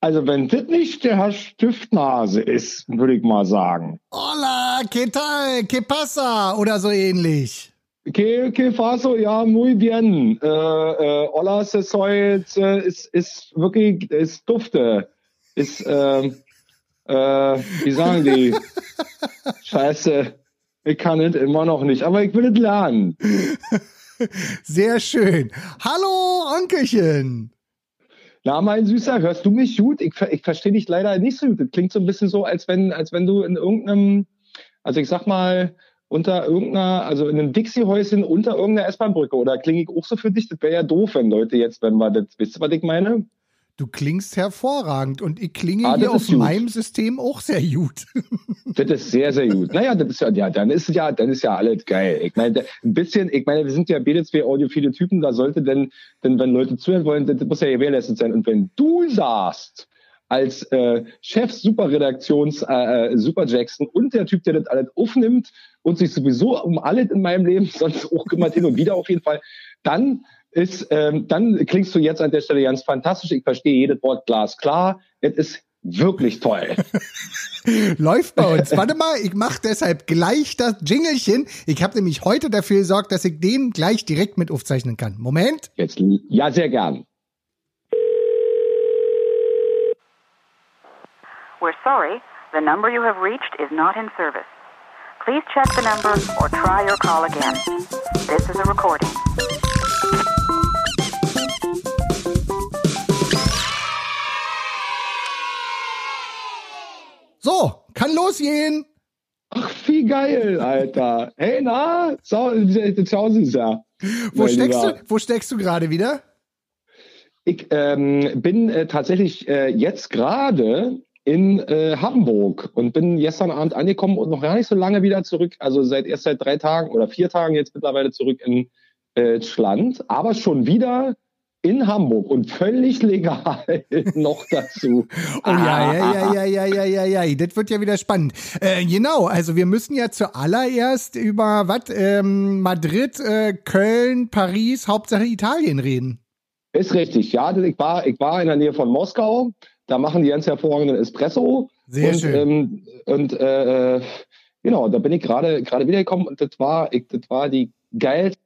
Also wenn das nicht der Herr Stiftnase ist, würde ich mal sagen. Hola, ¿qué tal? ¿Qué pasa? Oder so ähnlich. Que, que faso, ja, muy bien. Äh, äh, hola, se soy, äh, ist, ist wirklich, ist dufte. Ist, äh, äh, wie sagen die? Scheiße, ich kann es immer noch nicht, aber ich will es lernen. Sehr schön. Hallo, Onkelchen. Na, mein Süßer, hörst du mich gut? Ich, ich verstehe dich leider nicht so gut. Das klingt so ein bisschen so, als wenn, als wenn du in irgendeinem, also ich sag mal, unter irgendeiner, also in einem Dixie-Häuschen unter irgendeiner S-Bahn-Brücke. Oder klinge ich auch so für dich? Das wäre ja doof, wenn Leute jetzt, wenn wir das, wisst ihr, was ich meine? Du klingst hervorragend und ich klinge ah, hier auf gut. meinem System auch sehr gut. das ist sehr, sehr gut. Naja, das ist ja, ja, dann ist ja, dann ist ja alles geil. Ich meine, ein bisschen, ich meine, wir sind ja beide zwei audiophile Typen, da sollte denn, denn wenn Leute zuhören wollen, das muss ja gewährleistet sein. Und wenn du sagst, als äh, Chef Superredaktions äh, äh, Super Jackson und der Typ, der das alles aufnimmt und sich sowieso um alles in meinem Leben sonst auch kümmert hin und wieder auf jeden Fall, dann ist, ähm, dann klingst du jetzt an der Stelle ganz fantastisch. Ich verstehe jedes Wort glasklar. Es ist wirklich toll. Läuft bei uns. Warte mal, ich mache deshalb gleich das Jingelchen. Ich habe nämlich heute dafür gesorgt, dass ich den gleich direkt mit aufzeichnen kann. Moment. Jetzt, ja, sehr gern. We're sorry, the number you have reached is not in service. Please check the number or try your call again. This is a recording. So, kann losgehen. Ach, wie geil, Alter. Hey, na, so, schau sie ja. Wo steckst, du, wo steckst du gerade wieder? Ich ähm, bin äh, tatsächlich äh, jetzt gerade in äh, Hamburg und bin gestern Abend angekommen und noch gar nicht so lange wieder zurück. Also seit erst seit drei Tagen oder vier Tagen jetzt mittlerweile zurück in äh, Schland, aber schon wieder in Hamburg und völlig legal noch dazu. Oh ja, ja, ja, ja, ja, ja, ja, ja, das wird ja wieder spannend. Äh, genau, also wir müssen ja zuallererst über was ähm, Madrid, äh, Köln, Paris, Hauptsache Italien reden. Ist richtig, ja. Ich war, ich war in der Nähe von Moskau. Da machen die ganz hervorragenden Espresso. Sehr und, schön. Ähm, und äh, genau, da bin ich gerade gerade wiedergekommen und das war, ich, das war die geilste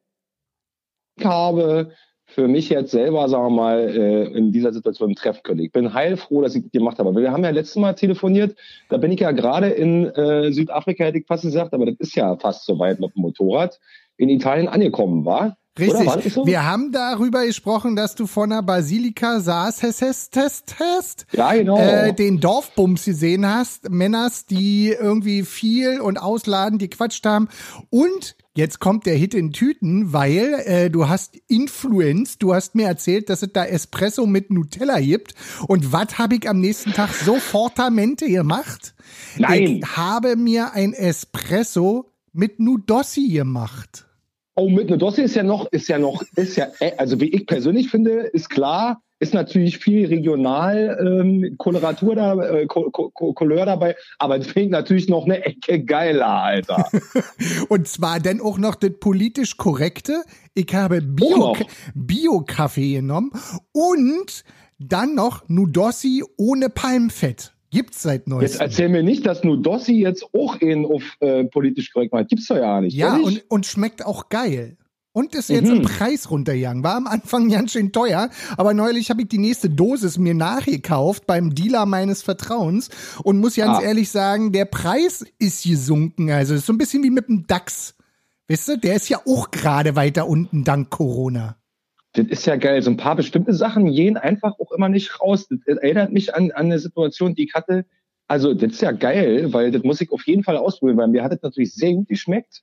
habe für mich jetzt selber, sagen wir mal, äh, in dieser Situation treffen können. Ich bin heilfroh, dass ich das gemacht habe. Wir haben ja letztes Mal telefoniert, da bin ich ja gerade in äh, Südafrika, hätte ich fast gesagt, aber das ist ja fast so weit mit dem Motorrad, in Italien angekommen war. Richtig. So? Wir haben darüber gesprochen, dass du vor einer Basilika saß, test, test, test. Ja, genau. Äh, den Dorfbums gesehen hast, Männers, die irgendwie viel und ausladen, die quatscht haben. Und jetzt kommt der Hit in Tüten, weil äh, du hast Influence, du hast mir erzählt, dass es da Espresso mit Nutella gibt. Und was habe ich am nächsten Tag sofortamente gemacht? Nein. Ich habe mir ein Espresso mit Nudossi gemacht. Oh, mit einer Dossier ist ja noch, ist ja noch, ist ja, äh, also wie ich persönlich finde, ist klar, ist natürlich viel regional ähm, Koloratur da, äh, Couleur dabei, aber finde ich natürlich noch eine Ecke geiler, Alter. Und zwar dann auch noch das politisch korrekte. Ich habe Bio, Bio-Kaffee genommen und dann noch Nudossi ohne Palmfett. Gibt's seit neuestem. Jetzt erzähl mir nicht, dass Nudossi jetzt auch in auf äh, politisch korrekt macht. Gibt's doch ja nicht. Ja, und, und schmeckt auch geil. Und ist jetzt mhm. im Preis runtergegangen. War am Anfang ganz schön teuer, aber neulich habe ich die nächste Dosis mir nachgekauft beim Dealer meines Vertrauens und muss ganz ah. ehrlich sagen, der Preis ist gesunken. Also ist so ein bisschen wie mit dem DAX. Weißt du, der ist ja auch gerade weiter unten dank Corona. Das ist ja geil. So ein paar bestimmte Sachen gehen einfach auch immer nicht raus. Das erinnert mich an, an eine Situation, die ich hatte. Also, das ist ja geil, weil das muss ich auf jeden Fall ausprobieren, weil mir hat das natürlich sehr gut geschmeckt.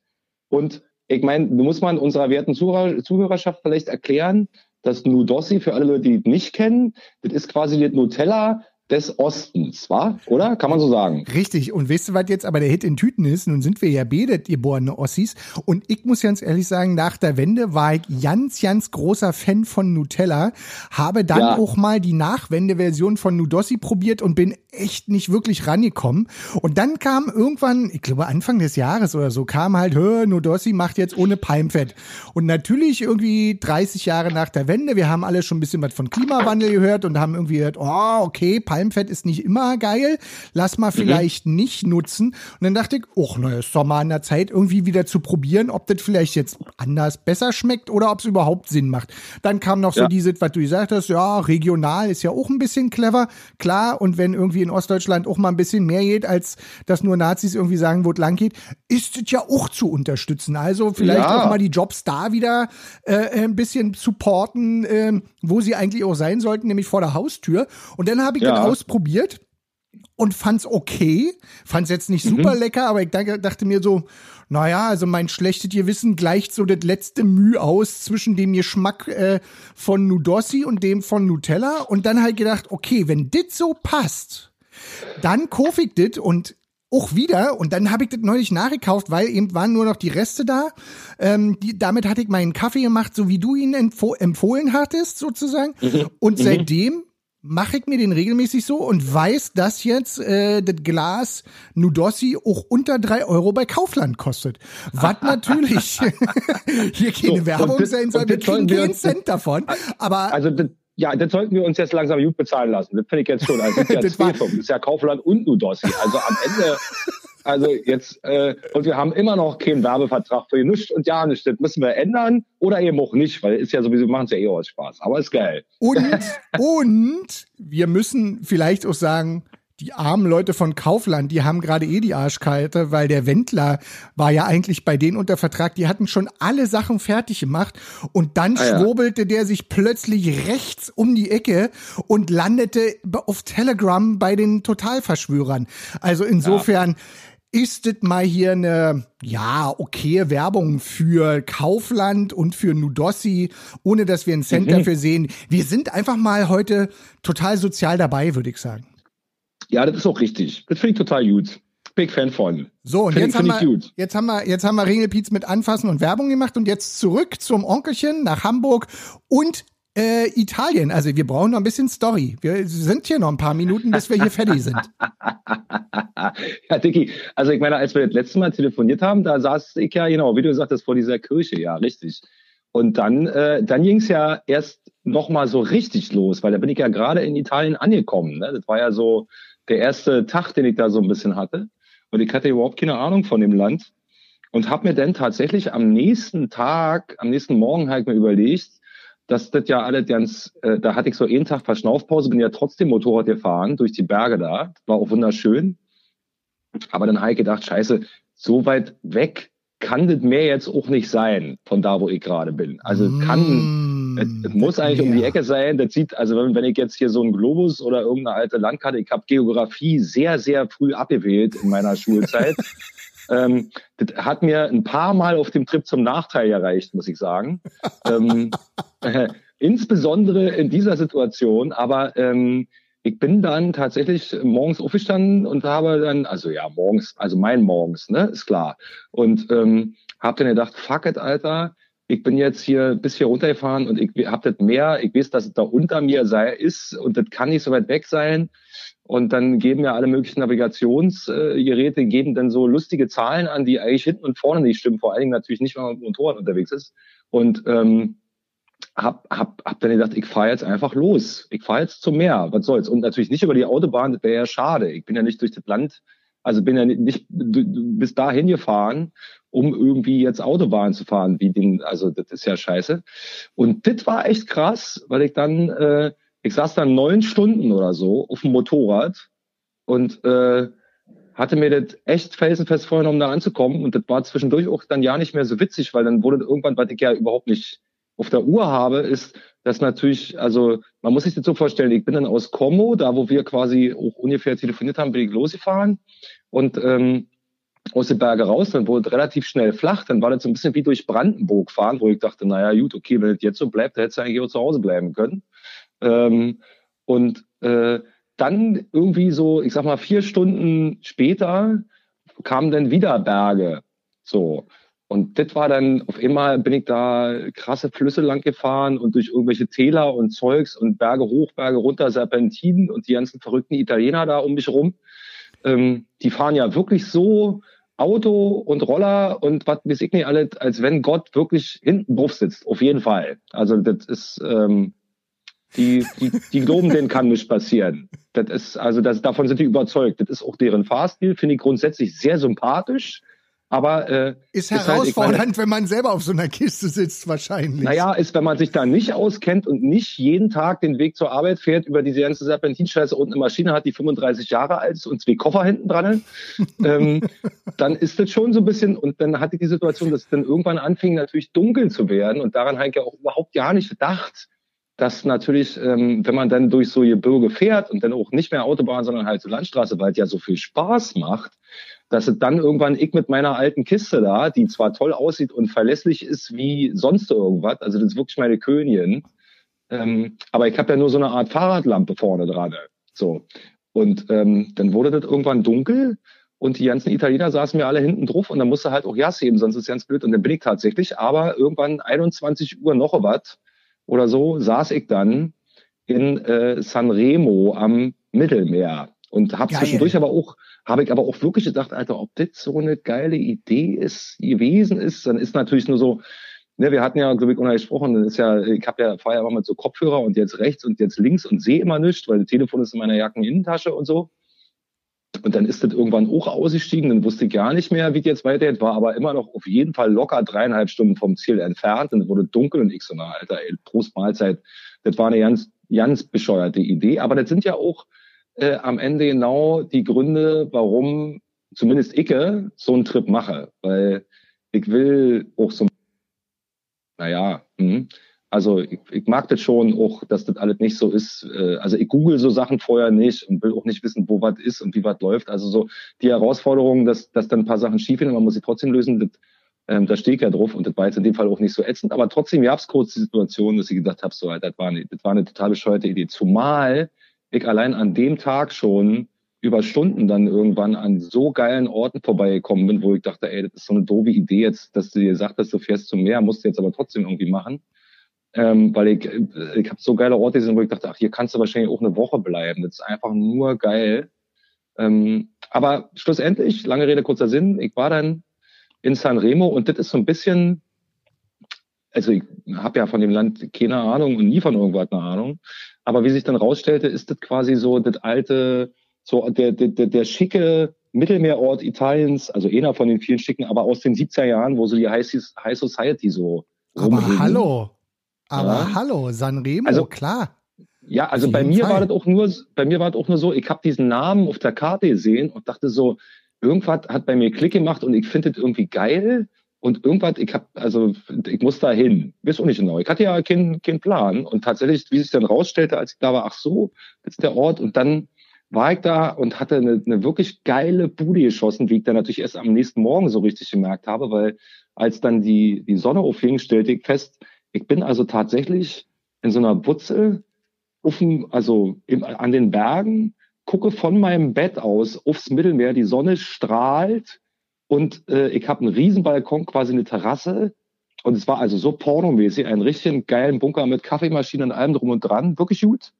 Und ich meine, du musst mal unserer werten Zuhörer, Zuhörerschaft vielleicht erklären, dass Nudossi, für alle Leute, die es nicht kennen, das ist quasi das Nutella des Ostens, war? Oder? Kann man so sagen. Richtig. Und weißt du, was jetzt aber der Hit in Tüten ist? Nun sind wir ja beide geborene Ossis. Und ich muss ganz ehrlich sagen, nach der Wende war ich ganz, ganz großer Fan von Nutella. Habe dann ja. auch mal die Nachwendeversion von Nudossi probiert und bin echt nicht wirklich rangekommen. Und dann kam irgendwann, ich glaube Anfang des Jahres oder so, kam halt, hör, Nudossi macht jetzt ohne Palmfett. Und natürlich irgendwie 30 Jahre nach der Wende, wir haben alle schon ein bisschen was von Klimawandel gehört und haben irgendwie gehört, oh, okay, Palmfett Palmfett ist nicht immer geil, lass mal mhm. vielleicht mhm. nicht nutzen. Und dann dachte ich, ach, na, ist doch mal an der Zeit, irgendwie wieder zu probieren, ob das vielleicht jetzt anders besser schmeckt oder ob es überhaupt Sinn macht. Dann kam noch so ja. diese, was du gesagt hast, ja, regional ist ja auch ein bisschen clever, klar. Und wenn irgendwie in Ostdeutschland auch mal ein bisschen mehr geht, als dass nur Nazis irgendwie sagen, wo es lang geht, ist es ja auch zu unterstützen. Also vielleicht ja. auch mal die Jobs da wieder äh, ein bisschen supporten, äh, wo sie eigentlich auch sein sollten, nämlich vor der Haustür. Und dann habe ich ja. dann ausprobiert und fand's okay. Fand's jetzt nicht super mhm. lecker, aber ich dachte mir so, naja, also mein schlechtes Gewissen gleicht so das letzte Mühe aus zwischen dem Geschmack äh, von Nudossi und dem von Nutella. Und dann halt gedacht, okay, wenn dit so passt, dann kaufe ich dit und auch wieder und dann habe ich das neulich nachgekauft, weil eben waren nur noch die Reste da. Ähm, die, damit hatte ich meinen Kaffee gemacht, so wie du ihn empfoh empfohlen hattest, sozusagen. Mhm. Und mhm. seitdem mache ich mir den regelmäßig so und weiß, dass jetzt äh, das Glas Nudossi auch unter drei Euro bei Kaufland kostet. Was natürlich hier keine so, Werbung sein soll, wir kriegen keinen Cent davon. Aber also das, ja, das sollten wir uns jetzt langsam gut bezahlen lassen. Das finde ich jetzt schon. Also, das ist ja, das, war, das ist ja Kaufland und Nudossi. Also am Ende also jetzt, äh, und wir haben immer noch keinen Werbevertrag für nichts und ja nicht. Das müssen wir ändern oder eben auch nicht, weil ist ja sowieso, machen es ja eh aus Spaß. Aber ist geil. Und, und wir müssen vielleicht auch sagen, die armen Leute von Kaufland, die haben gerade eh die Arschkalte, weil der Wendler war ja eigentlich bei denen unter Vertrag, die hatten schon alle Sachen fertig gemacht und dann ah, schwurbelte ja. der sich plötzlich rechts um die Ecke und landete auf Telegram bei den Totalverschwörern. Also insofern, ja ist es mal hier eine, ja, okay Werbung für Kaufland und für Nudossi, ohne dass wir einen Cent mhm. dafür sehen. Wir sind einfach mal heute total sozial dabei, würde ich sagen. Ja, das ist auch richtig. Das finde ich total gut. Big Fan von. So, und jetzt, haben wir, jetzt haben wir, jetzt haben wir Ringelpiez mit Anfassen und Werbung gemacht und jetzt zurück zum Onkelchen nach Hamburg und äh, Italien. Also wir brauchen noch ein bisschen Story. Wir sind hier noch ein paar Minuten, bis wir hier fertig sind. ja, Dicky, also ich meine, als wir das letzte Mal telefoniert haben, da saß ich ja, genau, wie du sagtest, vor dieser Kirche, ja, richtig. Und dann, äh, dann ging es ja erst noch mal so richtig los, weil da bin ich ja gerade in Italien angekommen. Ne? Das war ja so der erste Tag, den ich da so ein bisschen hatte. Und ich hatte überhaupt keine Ahnung von dem Land. Und habe mir dann tatsächlich am nächsten Tag, am nächsten Morgen halt mir überlegt, dass das ja alle ganz, äh, da hatte ich so einen Tag Verschnaufpause, bin ja trotzdem Motorrad gefahren durch die Berge da, war auch wunderschön. Aber dann habe ich gedacht, scheiße, so weit weg kann das mehr jetzt auch nicht sein von da, wo ich gerade bin. Also kann, mm, es, muss eigentlich um die Ecke sein. Das sieht, also wenn, wenn ich jetzt hier so einen Globus oder irgendeine alte Landkarte, ich habe Geografie sehr, sehr früh abgewählt in meiner Schulzeit. Ähm, das hat mir ein paar Mal auf dem Trip zum Nachteil erreicht, muss ich sagen. ähm, äh, insbesondere in dieser Situation, aber ähm, ich bin dann tatsächlich morgens aufgestanden und habe dann, also ja, morgens, also mein morgens, ne, ist klar. Und ähm, habe dann gedacht, fuck it, Alter, ich bin jetzt hier bis hier runtergefahren und ich habe das Meer, ich weiß, dass es da unter mir sei, ist und das kann nicht so weit weg sein. Und dann geben ja alle möglichen Navigationsgeräte, geben dann so lustige Zahlen an, die eigentlich hinten und vorne nicht stimmen. Vor allen Dingen natürlich nicht, wenn man mit Motorrad unterwegs ist. Und ähm, hab, hab, hab dann gedacht, ich fahre jetzt einfach los. Ich fahre jetzt zum Meer. Was soll's? Und natürlich nicht über die Autobahn, das wäre ja schade. Ich bin ja nicht durch das Land, also bin ja nicht bis dahin gefahren, um irgendwie jetzt Autobahn zu fahren, wie den, also das ist ja scheiße. Und das war echt krass, weil ich dann äh, ich saß dann neun Stunden oder so auf dem Motorrad und äh, hatte mir das echt felsenfest vorgenommen, da anzukommen. Und das war zwischendurch auch dann ja nicht mehr so witzig, weil dann wurde irgendwann, was ich ja überhaupt nicht auf der Uhr habe, ist, dass natürlich, also man muss sich das so vorstellen, ich bin dann aus Como, da wo wir quasi auch ungefähr telefoniert haben, bin ich losgefahren und ähm, aus den Berge raus, dann wurde es relativ schnell flach, dann war das so ein bisschen wie durch Brandenburg fahren, wo ich dachte, naja gut, okay, wenn es jetzt so bleibt, dann hättest du eigentlich auch zu Hause bleiben können. Ähm, und äh, dann irgendwie so, ich sag mal, vier Stunden später kamen dann wieder Berge. So. Und das war dann, auf einmal bin ich da krasse Flüsse lang gefahren und durch irgendwelche Täler und Zeugs und Berge hoch, Berge runter, Serpentinen und die ganzen verrückten Italiener da um mich rum. Ähm, die fahren ja wirklich so Auto und Roller und was weiß ich nicht alles, als wenn Gott wirklich hinten drauf sitzt. Auf jeden Fall. Also das ist, ähm, Die, die, die glauben, denen kann nichts passieren. Das ist, also das, davon sind die überzeugt. Das ist auch deren Fahrstil, finde ich grundsätzlich sehr sympathisch. Aber äh, ist herausfordernd, halt, meine, wenn man selber auf so einer Kiste sitzt, wahrscheinlich. Naja, ist, wenn man sich da nicht auskennt und nicht jeden Tag den Weg zur Arbeit fährt, über diese ganze Serpentinscheiße und eine Maschine hat, die 35 Jahre alt ist und zwei Koffer hinten dran, ähm, dann ist das schon so ein bisschen, und dann hatte ich die Situation, dass es dann irgendwann anfing, natürlich dunkel zu werden. Und daran habe ich ja auch überhaupt gar nicht gedacht, dass natürlich, ähm, wenn man dann durch so Gebirge fährt und dann auch nicht mehr Autobahn, sondern halt so Landstraße, weil es ja so viel Spaß macht, dass es dann irgendwann ich mit meiner alten Kiste da, die zwar toll aussieht und verlässlich ist wie sonst irgendwas, also das ist wirklich meine Königin, ähm, aber ich habe ja nur so eine Art Fahrradlampe vorne dran. So. Und ähm, dann wurde das irgendwann dunkel und die ganzen Italiener saßen mir alle hinten drauf und dann musste halt auch Gas heben, sonst ist es ganz blöd. Und dann bin ich tatsächlich, aber irgendwann 21 Uhr noch was oder so, saß ich dann in äh, Sanremo am Mittelmeer und habe zwischendurch aber auch habe ich aber auch wirklich gedacht, Alter, ob das so eine geile Idee ist, gewesen ist, dann ist natürlich nur so, ne, wir hatten ja, glaube ich, gesprochen, das ist ja, ich habe ja vorher immer mit so Kopfhörer und jetzt rechts und jetzt links und sehe immer nichts, weil das Telefon ist in meiner Jackeninnentasche und so. Und dann ist das irgendwann auch ausgestiegen, dann wusste ich gar nicht mehr, wie es jetzt weitergeht, war aber immer noch auf jeden Fall locker dreieinhalb Stunden vom Ziel entfernt und es wurde dunkel und ich so, na, Alter, ey, Prost Mahlzeit. Das war eine ganz, ganz bescheuerte Idee, aber das sind ja auch, äh, am Ende genau die Gründe, warum zumindest ich so einen Trip mache. Weil ich will auch so, naja, hm, also ich, ich mag das schon auch, dass das alles nicht so ist. Äh, also ich google so Sachen vorher nicht und will auch nicht wissen, wo was ist und wie was läuft. Also so die Herausforderung, dass, dass dann ein paar Sachen schief gehen, man muss sie trotzdem lösen, das, ähm, da stehe ich ja drauf und das war jetzt in dem Fall auch nicht so ätzend. Aber trotzdem gab es kurz die Situation, dass ich gedacht habe, so, das war, eine, das war eine total bescheuerte Idee. Zumal ich allein an dem Tag schon über Stunden dann irgendwann an so geilen Orten vorbeigekommen bin, wo ich dachte, ey, das ist so eine doofe Idee jetzt, dass du dir sagst, du fährst zum Meer, musst du jetzt aber trotzdem irgendwie machen. Ähm, weil ich, ich habe so geile Orte gesehen, wo ich dachte, ach, hier kannst du wahrscheinlich auch eine Woche bleiben. Das ist einfach nur geil. Ähm, aber schlussendlich, lange Rede, kurzer Sinn, ich war dann in Sanremo und das ist so ein bisschen, also ich habe ja von dem Land keine Ahnung und nie von irgendwas eine Ahnung. Aber wie sich dann rausstellte, ist das quasi so das alte, so der, der, der schicke Mittelmeerort Italiens, also einer von den vielen schicken, aber aus den 70er Jahren, wo so die High, High Society so. Aber rumhängen. hallo. Aber ja. hallo, Sanremo, also, klar. Ja, also bei mir Fall. war das auch nur, bei mir war das auch nur so, ich habe diesen Namen auf der Karte gesehen und dachte so, irgendwas hat bei mir Klick gemacht und ich finde das irgendwie geil. Und irgendwann, ich hab, also ich muss da hin. Weiß auch nicht genau. Ich hatte ja keinen keinen Plan. Und tatsächlich, wie sich dann rausstellte, als ich da war, ach so, das ist der Ort. Und dann war ich da und hatte eine, eine wirklich geile Bude geschossen, wie ich dann natürlich erst am nächsten Morgen so richtig gemerkt habe, weil als dann die, die Sonne aufhing, stellte ich fest, ich bin also tatsächlich in so einer Wurzel, dem, also im, an den Bergen, gucke von meinem Bett aus aufs Mittelmeer, die Sonne strahlt und äh, ich habe einen riesen Balkon, quasi eine Terrasse. Und es war also so pornomäßig, einen richtigen geilen Bunker mit Kaffeemaschine und allem drum und dran. Wirklich gut.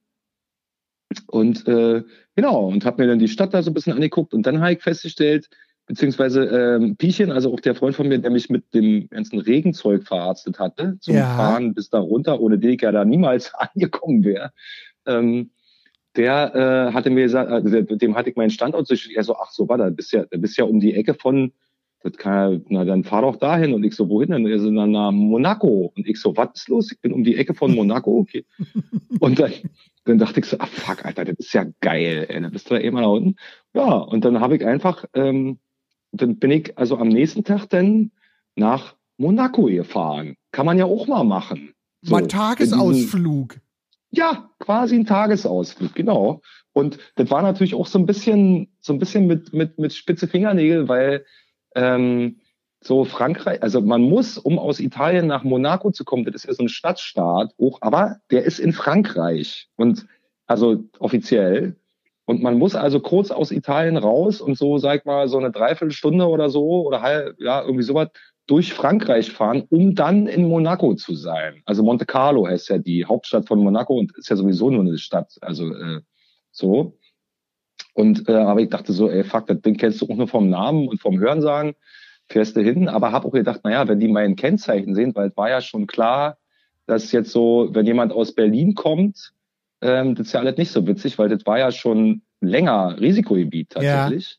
Und äh, genau, und habe mir dann die Stadt da so ein bisschen angeguckt und dann habe ich festgestellt, beziehungsweise ähm, Piechen, also auch der Freund von mir, der mich mit dem ganzen Regenzeug verarztet hatte, zum ja. Fahren bis da runter, ohne den ich ja da niemals angekommen wäre, ähm, der äh, hatte mir gesagt, also dem hatte ich meinen Standort so, er so, ach so, warte, bist ja, bist ja um die Ecke von, das kann ja, na dann fahr doch dahin und ich so, wohin denn? Er so, na, na Monaco und ich so, was ist los? Ich bin um die Ecke von Monaco, okay. und dann, dann dachte ich so, ach fuck, Alter, das ist ja geil, ey, dann bist du da immer da unten. Ja, und dann habe ich einfach, ähm, dann bin ich also am nächsten Tag dann nach Monaco gefahren. Kann man ja auch mal machen. So, mal Tagesausflug. Ja, quasi ein Tagesausflug, genau. Und das war natürlich auch so ein bisschen, so ein bisschen mit, mit, mit spitze Fingernägel, weil ähm, so Frankreich, also man muss, um aus Italien nach Monaco zu kommen, das ist ja so ein Stadtstaat, auch, aber der ist in Frankreich und also offiziell. Und man muss also kurz aus Italien raus und so, sag mal, so eine Dreiviertelstunde oder so oder halb, ja, irgendwie sowas durch Frankreich fahren, um dann in Monaco zu sein. Also Monte Carlo heißt ja die Hauptstadt von Monaco und ist ja sowieso nur eine Stadt. Also äh, so. Und äh, aber ich dachte so, ey, fuck, das Ding kennst du auch nur vom Namen und vom Hörensagen, fährst du hin. Aber habe auch gedacht, naja, wenn die mein Kennzeichen sehen, weil es war ja schon klar, dass jetzt so, wenn jemand aus Berlin kommt, ähm, das ist ja alles nicht so witzig, weil das war ja schon länger Risikogebiet tatsächlich. Ja.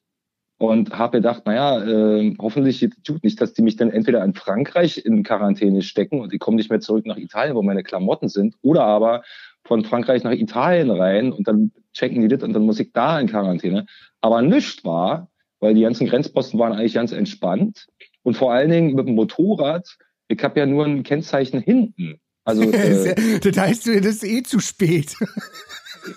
Und habe gedacht, naja, äh, hoffentlich tut nicht, dass die mich dann entweder in Frankreich in Quarantäne stecken und ich komme nicht mehr zurück nach Italien, wo meine Klamotten sind, oder aber von Frankreich nach Italien rein und dann checken die das und dann muss ich da in Quarantäne. Aber nichts war, weil die ganzen Grenzposten waren eigentlich ganz entspannt. Und vor allen Dingen mit dem Motorrad, ich habe ja nur ein Kennzeichen hinten. Also, äh, das heißt, das ist eh zu spät.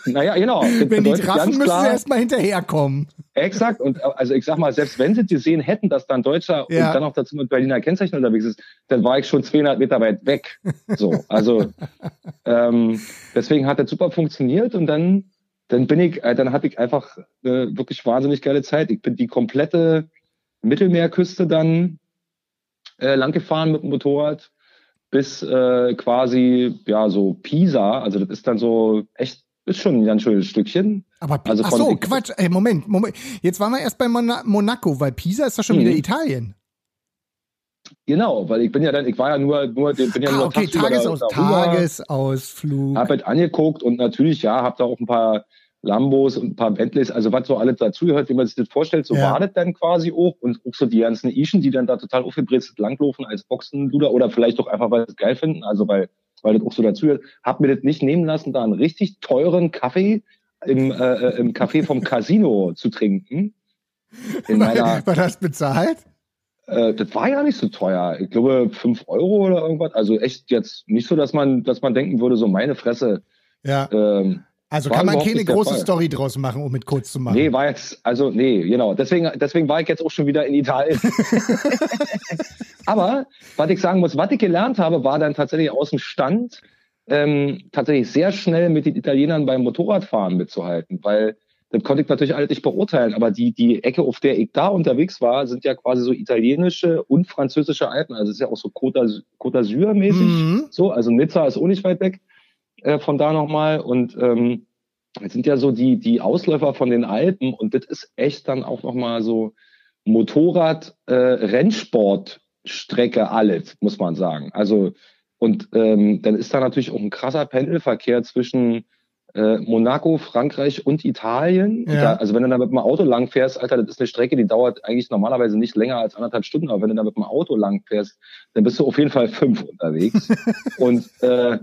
Naja, genau. wenn die Drachen müssen sie erstmal hinterherkommen. Exakt. Und also ich sag mal, selbst wenn sie gesehen hätten, dass da ein Deutscher ja. und dann noch dazu mit Berliner Kennzeichen unterwegs ist, dann war ich schon 200 Meter weit weg. So, also ähm, deswegen hat das super funktioniert und dann dann bin ich, äh, dann hatte ich einfach äh, wirklich wahnsinnig geile Zeit. Ich bin die komplette Mittelmeerküste dann äh, lang gefahren mit dem Motorrad bis äh, quasi ja so Pisa. Also das ist dann so echt ist schon ein ganz schönes Stückchen. Aber also ach so, Quatsch, ey, Moment, Moment. Jetzt waren wir erst bei Mon Monaco, weil Pisa ist doch schon mhm. wieder Italien. Genau, weil ich bin ja dann, ich war ja nur, nur, bin ja ah, nur okay, Tagesaus Tagesausflug. Hab halt angeguckt und natürlich, ja, hab da auch ein paar Lambos und ein paar Bentleys, also was so alles dazugehört, wie man sich das vorstellt, so ja. war das dann quasi auch und auch so die ganzen Ischen, die dann da total aufgebrezelt langlaufen als Boxenluder oder vielleicht doch einfach, weil sie es geil finden, also weil, weil das auch so dazugehört, hab mir das nicht nehmen lassen, da einen richtig teuren Kaffee im, äh, äh im Café vom Casino zu trinken. In meiner, war das bezahlt? Äh, das war ja nicht so teuer. Ich glaube fünf Euro oder irgendwas. Also echt jetzt nicht so, dass man, dass man denken würde, so meine Fresse. Ja. Ähm, also kann man keine große Story draus machen, um mit kurz zu machen. Nee, war jetzt, also nee, genau. Deswegen, deswegen war ich jetzt auch schon wieder in Italien. Aber was ich sagen muss, was ich gelernt habe, war dann tatsächlich aus dem Stand ähm, tatsächlich sehr schnell mit den Italienern beim Motorradfahren mitzuhalten, weil das konnte ich natürlich alles nicht beurteilen, aber die, die Ecke, auf der ich da unterwegs war, sind ja quasi so italienische und französische Alpen. Also es ist ja auch so Côte d'Azur mäßig. Mhm. So, also Nizza ist auch nicht weit weg äh, von da nochmal. Und ähm, das sind ja so die, die Ausläufer von den Alpen und das ist echt dann auch nochmal so Motorrad-Rennsportstrecke äh, alles, muss man sagen. Also, und ähm, dann ist da natürlich auch ein krasser Pendelverkehr zwischen äh, Monaco, Frankreich und Italien. Ja. Da, also wenn du da mit dem Auto lang fährst, Alter, das ist eine Strecke, die dauert eigentlich normalerweise nicht länger als anderthalb Stunden, aber wenn du da mit dem Auto lang fährst, dann bist du auf jeden Fall fünf unterwegs. und äh,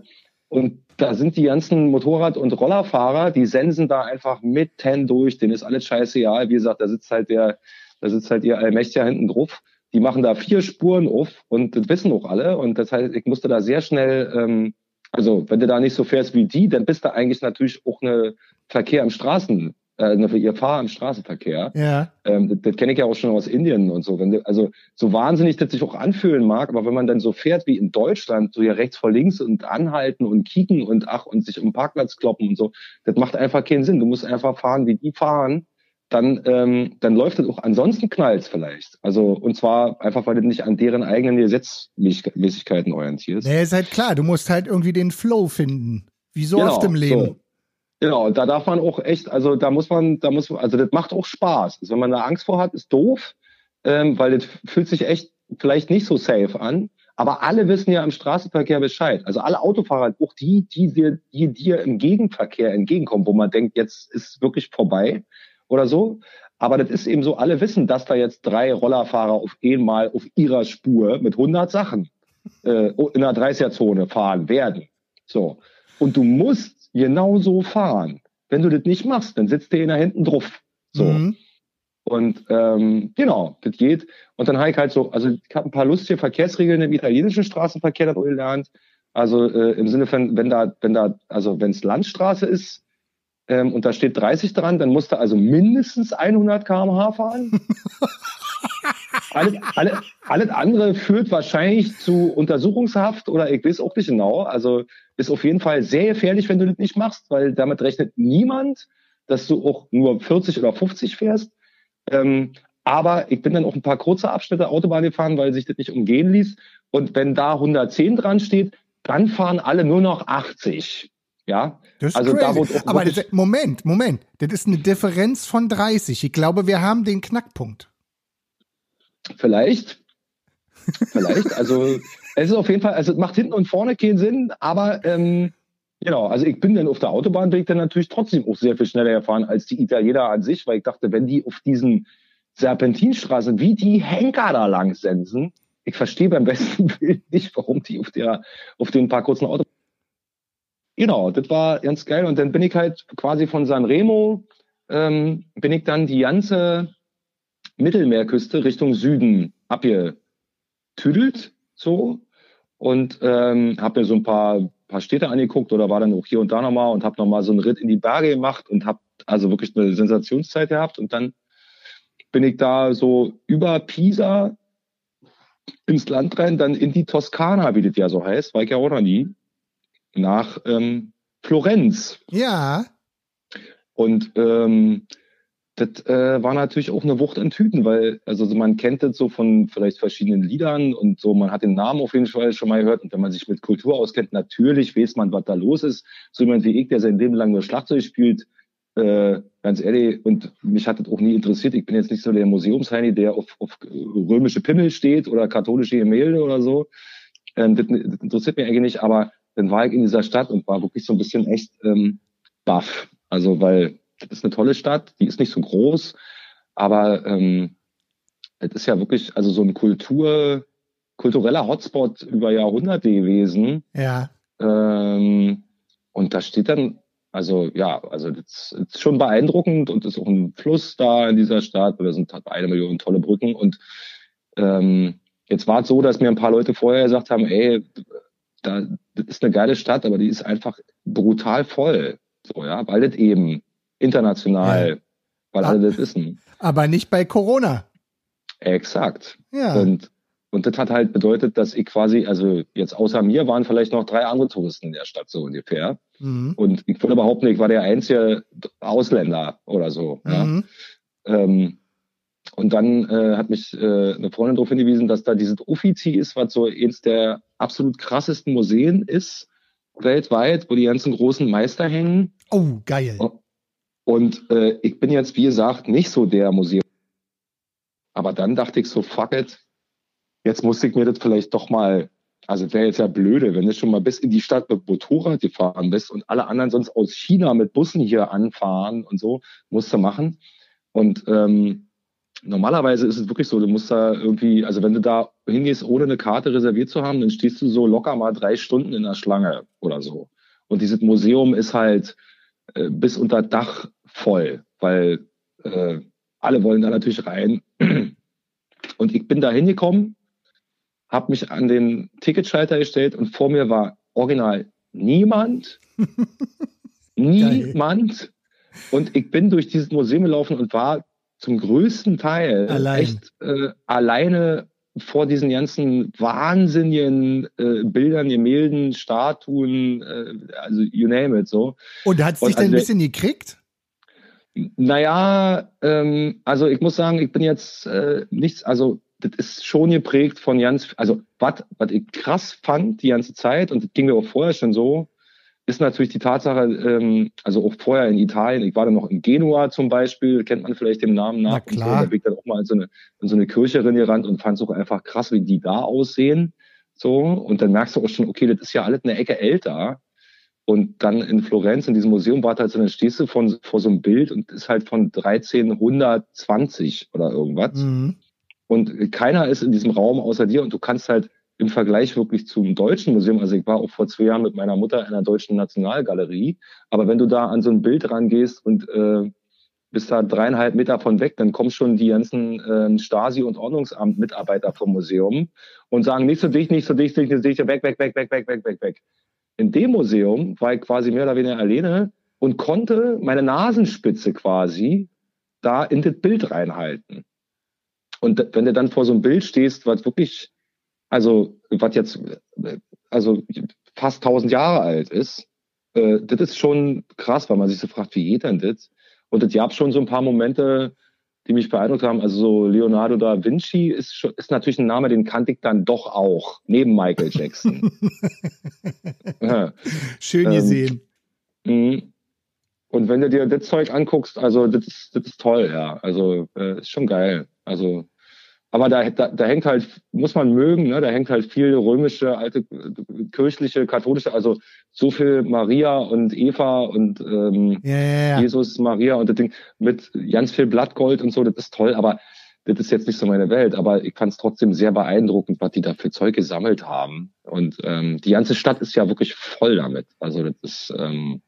und da sind die ganzen Motorrad- und Rollerfahrer, die sensen da einfach mitten durch, denen ist alles scheißegal. Wie gesagt, da sitzt halt der, da sitzt halt ihr Allmächtiger hinten drauf. Die machen da vier Spuren auf und das wissen auch alle. Und das heißt, ich musste da sehr schnell, ähm, also wenn du da nicht so fährst wie die, dann bist du eigentlich natürlich auch eine Verkehr im Straßen, äh, für ihr Fahr im Straßenverkehr. Ja. Ähm, das, das kenne ich ja auch schon aus Indien und so. Wenn also so wahnsinnig das sich auch anfühlen mag, aber wenn man dann so fährt wie in Deutschland, so hier rechts vor links und anhalten und kicken und ach und sich um Parkplatz kloppen und so, das macht einfach keinen Sinn. Du musst einfach fahren, wie die fahren. Dann, ähm, dann läuft das auch. Ansonsten knallt vielleicht. Also, und zwar einfach, weil du nicht an deren eigenen Gesetzmäßigkeiten orientierst. Nee, ist halt klar. Du musst halt irgendwie den Flow finden. Wie so genau, oft im Leben. So. Genau, da darf man auch echt, also da muss man, da muss man, also das macht auch Spaß. Also wenn man da Angst vor hat, ist doof, ähm, weil das fühlt sich echt vielleicht nicht so safe an. Aber alle wissen ja im Straßenverkehr Bescheid. Also alle Autofahrer, auch die, die dir, die dir im Gegenverkehr entgegenkommen, wo man denkt, jetzt ist wirklich vorbei oder so. Aber das ist eben so, alle wissen, dass da jetzt drei Rollerfahrer auf einmal auf ihrer Spur mit 100 Sachen äh, in der 30er-Zone fahren werden. So. Und du musst genauso fahren. Wenn du das nicht machst, dann sitzt der da hinten drauf. So. Mhm. Und ähm, genau, das geht. Und dann habe ich halt so, also ich habe ein paar lustige Verkehrsregeln im italienischen Straßenverkehr da gelernt. Also äh, im Sinne von, wenn da, wenn da, also wenn es Landstraße ist ähm, und da steht 30 dran, dann musst du also mindestens 100 km/h fahren. alles, alles, alles andere führt wahrscheinlich zu Untersuchungshaft oder ich weiß auch nicht genau. Also ist auf jeden Fall sehr gefährlich, wenn du das nicht machst, weil damit rechnet niemand, dass du auch nur 40 oder 50 fährst. Ähm, aber ich bin dann auch ein paar kurze Abschnitte Autobahn gefahren, weil sich das nicht umgehen ließ. Und wenn da 110 dran steht, dann fahren alle nur noch 80. Ja, das ist also crazy. da Aber das, Moment, Moment, das ist eine Differenz von 30. Ich glaube, wir haben den Knackpunkt. Vielleicht. Vielleicht. Also es ist auf jeden Fall, also es macht hinten und vorne keinen Sinn, aber ähm, Genau, also ich bin dann auf der Autobahn, bin ich dann natürlich trotzdem auch sehr viel schneller gefahren als die Italiener an sich, weil ich dachte, wenn die auf diesen Serpentinstraßen wie die Henker da lang sensen, ich verstehe beim besten Willen nicht, warum die auf der, auf den paar kurzen Auto. Genau, das war ganz geil. Und dann bin ich halt quasi von Sanremo, ähm, bin ich dann die ganze Mittelmeerküste Richtung Süden abgetüdelt, so. Und ähm, habe mir so ein paar, paar Städte angeguckt oder war dann auch hier und da nochmal und habe nochmal so einen Ritt in die Berge gemacht und habe also wirklich eine Sensationszeit gehabt. Und dann bin ich da so über Pisa ins Land rein, dann in die Toskana, wie das ja so heißt, war ich ja auch noch nie, nach ähm, Florenz. Ja. Und ähm, das äh, war natürlich auch eine Wucht an Tüten, weil also man kennt das so von vielleicht verschiedenen Liedern und so, man hat den Namen auf jeden Fall schon mal gehört und wenn man sich mit Kultur auskennt, natürlich weiß man, was da los ist. So jemand wie ich, der sein Leben lang nur Schlagzeug spielt, äh, ganz ehrlich, und mich hat das auch nie interessiert. Ich bin jetzt nicht so der Museumsheini, der auf, auf römische Pimmel steht oder katholische Gemälde oder so. Ähm, das, das, interessiert mich eigentlich nicht, aber dann war ich in dieser Stadt und war wirklich so ein bisschen echt ähm, baff. Also, weil das ist eine tolle Stadt, die ist nicht so groß, aber ähm, es ist ja wirklich also so ein Kultur, kultureller Hotspot über Jahrhunderte gewesen. Ja. Ähm, und da steht dann also ja, also das ist schon beeindruckend und ist auch ein Fluss da in dieser Stadt. Da sind halt eine Million tolle Brücken. Und ähm, jetzt war es so, dass mir ein paar Leute vorher gesagt haben, ey, da, das ist eine geile Stadt, aber die ist einfach brutal voll. So, ja, weil das eben international, ja. weil alle das wissen. Aber nicht bei Corona. Exakt. Ja. Und und das hat halt bedeutet, dass ich quasi, also jetzt außer mir waren vielleicht noch drei andere Touristen in der Stadt so ungefähr. Mhm. Und ich würde behaupten, ich war der einzige Ausländer oder so. Mhm. Ja. Ähm, und dann äh, hat mich äh, eine Freundin darauf hingewiesen, dass da dieses Uffizi ist, was so eins der absolut krassesten Museen ist weltweit, wo die ganzen großen Meister hängen. Oh, geil. Und äh, ich bin jetzt, wie gesagt, nicht so der Museum. Aber dann dachte ich so, fuck it, jetzt musste ich mir das vielleicht doch mal, also wäre jetzt ja blöde, wenn du schon mal bis in die Stadt mit Motorrad gefahren bist und alle anderen sonst aus China mit Bussen hier anfahren und so, musst du machen. Und ähm, normalerweise ist es wirklich so, du musst da irgendwie, also wenn du da hingehst, ohne eine Karte reserviert zu haben, dann stehst du so locker mal drei Stunden in der Schlange oder so. Und dieses Museum ist halt äh, bis unter Dach voll, weil äh, alle wollen da natürlich rein. Und ich bin da hingekommen habe mich an den Ticketschalter gestellt und vor mir war original niemand. niemand. Und ich bin durch dieses Museum gelaufen und war zum größten Teil Allein. echt äh, alleine vor diesen ganzen wahnsinnigen äh, Bildern, Gemälden, Statuen, äh, also you name it so. Und hat es dich denn also, ein bisschen gekriegt? Naja, ähm, also ich muss sagen, ich bin jetzt äh, nichts, also das ist schon geprägt von ganz, also was ich krass fand die ganze Zeit, und das ging mir auch vorher schon so, ist natürlich die Tatsache, ähm, also auch vorher in Italien, ich war dann noch in Genua zum Beispiel, kennt man vielleicht dem Namen nach, Na klar. und da bin ich dann auch mal in so eine, in so eine Kirche gerannt und fand es auch einfach krass, wie die da aussehen. So, und dann merkst du auch schon, okay, das ist ja alles eine Ecke älter. Und dann in Florenz, in diesem Museum, war halt so, dann stehst du von, vor so einem Bild und ist halt von 1320 oder irgendwas. Mhm. Und keiner ist in diesem Raum außer dir und du kannst halt im Vergleich wirklich zum deutschen Museum, also ich war auch vor zwei Jahren mit meiner Mutter in der deutschen Nationalgalerie, aber wenn du da an so ein Bild rangehst und äh, bist da dreieinhalb Meter von weg, dann kommen schon die ganzen äh, Stasi- und Ordnungsamt-Mitarbeiter vom Museum und sagen, nicht so dicht, nicht so dicht, nicht so dicht, weg, weg, weg, weg, weg, weg, weg, weg. In dem Museum war ich quasi mehr oder weniger alleine und konnte meine Nasenspitze quasi da in das Bild reinhalten. Und wenn du dann vor so einem Bild stehst, was wirklich, also was jetzt, also fast tausend Jahre alt ist, äh, das ist schon krass, weil man sich so fragt, wie geht denn das? Und es gab schon so ein paar Momente, die mich beeindruckt haben. Also so Leonardo da Vinci ist, schon, ist natürlich ein Name, den kannte ich dann doch auch, neben Michael Jackson. ja. Schön gesehen. Ähm, und wenn du dir das Zeug anguckst, also das ist, das ist toll, ja. Also äh, ist schon geil. Also aber da, da, da hängt halt, muss man mögen, ne? da hängt halt viel römische, alte, kirchliche, katholische, also so viel Maria und Eva und ähm, Ja, ja, ja. Jesus, Maria und das Ding mit ganz viel Blattgold und so, das ist toll, aber das ist jetzt nicht so meine Welt, aber ich fand es trotzdem sehr beeindruckend, was die da für Zeug gesammelt haben. Und ähm, die ganze Stadt ist ja wirklich voll damit. Also das ist ähm,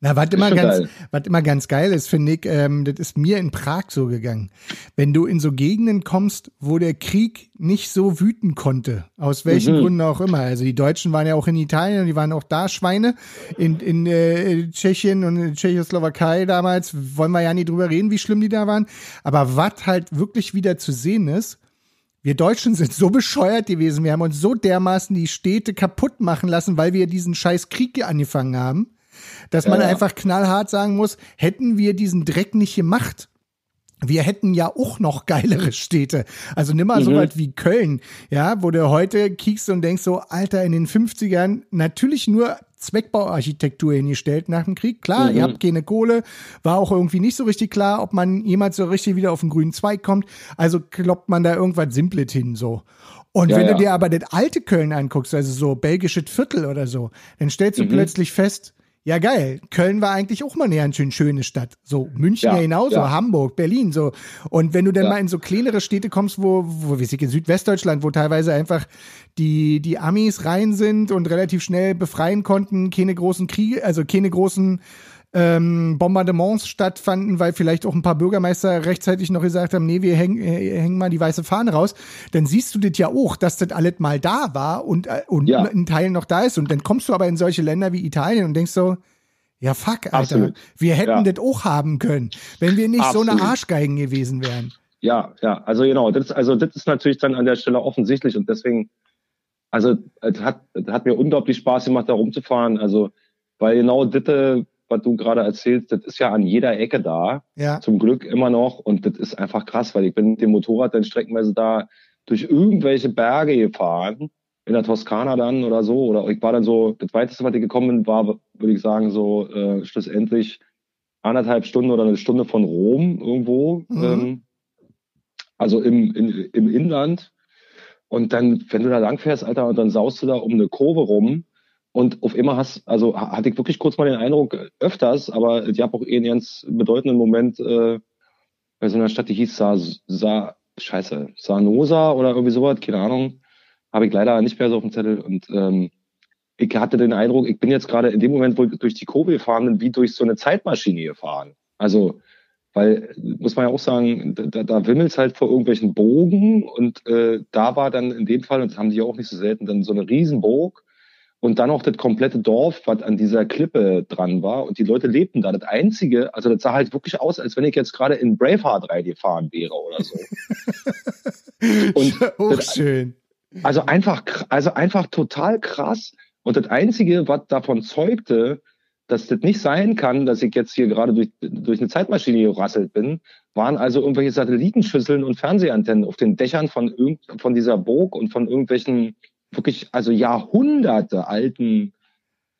Na, was immer, ganz, geil. was immer ganz geil ist, finde ich, ähm, das ist mir in Prag so gegangen. Wenn du in so Gegenden kommst, wo der Krieg nicht so wüten konnte, aus welchen Mhm. Gründen auch immer. Also die Deutschen waren ja auch in Italien und die waren auch da Schweine. In, in äh, Tschechien und in Tschechoslowakei damals wollen wir ja nie drüber reden, wie schlimm die da waren. Aber was halt wirklich wieder zu sehen ist, wir Deutschen sind so bescheuert gewesen. Wir haben uns so dermaßen die Städte kaputt machen lassen, weil wir diesen scheiß Krieg angefangen haben, dass man Ja, ja. einfach knallhart sagen muss, hätten wir diesen Dreck nicht gemacht, wir hätten ja auch noch geilere Städte. Also nimm mal so Mhm. weit wie Köln, ja, wo du heute kiekst und denkst so, Alter, in den 50ern natürlich nur Zweckbauarchitektur hingestellt nach dem Krieg. Klar, Mhm. ihr habt keine Kohle, war auch irgendwie nicht so richtig klar, ob man jemals so richtig wieder auf den grünen Zweig kommt. Also kloppt man da irgendwas Simples hin, so. Und Ja, wenn ja. du dir aber das alte Köln anguckst, also so belgische Viertel oder so, dann stellst du Mhm. plötzlich fest, ja geil, Köln war eigentlich auch mal eine ganz schön schöne Stadt. So, München ja, Ja, genauso, ja. Hamburg, Berlin, so. Und wenn du dann Ja. mal in so kleinere Städte kommst, wo, wo weiß ich, in Südwestdeutschland, wo teilweise einfach die, die Amis rein sind und relativ schnell befreien konnten, keine großen Kriege, also keine großen ähm, Bombardements stattfanden, weil vielleicht auch ein paar Bürgermeister rechtzeitig noch gesagt haben, nee, wir hängen, äh, hängen mal die weiße Fahne raus, dann siehst du das ja auch, dass das alles mal da war und, äh, und Ja. ein Teil noch da ist. Und dann kommst du aber in solche Länder wie Italien und denkst so, ja fuck, Alter, Absolut. wir hätten Ja. das auch haben können, wenn wir nicht so eine Absolut. Arschgeigen gewesen wären. Ja, ja, also genau, das ist, also das ist natürlich dann an der Stelle offensichtlich und deswegen, also es hat, es hat mir unglaublich Spaß gemacht, da rumzufahren, also weil genau das, äh, was du gerade erzählst, das ist ja an jeder Ecke da, Ja, zum Glück immer noch und das ist einfach krass, weil ich bin mit dem Motorrad dann streckenweise da durch irgendwelche Berge gefahren, in der Toskana dann oder so, oder ich war dann so, das weiteste, was ich gekommen bin, war, würde ich sagen, so äh, schlussendlich anderthalb Stunden oder eine Stunde von Rom irgendwo. Mhm. Ähm, also im, in, im Inland. Und dann, wenn du da langfährst, Alter, und dann saust du da um eine Kurve rum und auf immer hast, also ha- hatte ich wirklich kurz mal den Eindruck, äh, öfters, aber ich habe auch eh einen ganz bedeutenden Moment äh, bei so einer Stadt, die hieß Sa, Sa Scheiße, Sanosa oder irgendwie sowas, keine Ahnung, habe ich leider nicht mehr so auf dem Zettel. Und ähm, ich hatte den Eindruck, ich bin jetzt gerade in dem Moment, wo ich durch die Kurve gefahren bin, wie durch so eine Zeitmaschine gefahren. Also weil, muss man ja auch sagen, da, da wimmelt's halt vor irgendwelchen Bogen und äh, da war dann in dem Fall, und das haben die auch nicht so selten, dann so eine Riesenburg und dann auch das komplette Dorf, was an dieser Klippe dran war und die Leute lebten da. Das Einzige, also das sah halt wirklich aus, als wenn ich jetzt gerade in Braveheart reingefahren wäre oder so. Und auch das, schön. also einfach, also einfach total krass. Und das Einzige, was davon zeugte, dass das nicht sein kann, dass ich jetzt hier gerade durch, durch eine Zeitmaschine gerasselt bin, waren also irgendwelche Satellitenschüsseln und Fernsehantennen auf den Dächern von, irgend, von dieser Burg und von irgendwelchen wirklich, also Jahrhunderte alten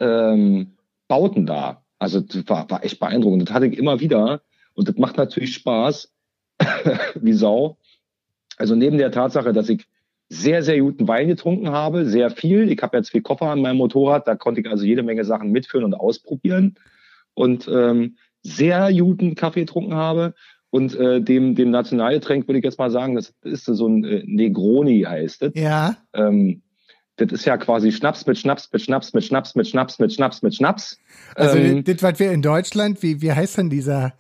ähm, Bauten da. Also das war, war echt beeindruckend. Das hatte ich immer wieder. Und das macht natürlich Spaß, wie Sau. Also neben der Tatsache, dass ich sehr, sehr guten Wein getrunken habe, sehr viel. Ich habe ja zwei Koffer an meinem Motorrad, da konnte ich also jede Menge Sachen mitführen und ausprobieren. Und ähm, sehr guten Kaffee getrunken habe. Und äh, dem, dem Nationalgetränk würde ich jetzt mal sagen, das ist so ein äh, Negroni heißt es. Ja, Ähm, das ist ja quasi Schnaps mit Schnaps mit Schnaps mit Schnaps mit Schnaps mit Schnaps mit Schnaps. also ähm, das, was wir in Deutschland, wie, wie heißt denn dieser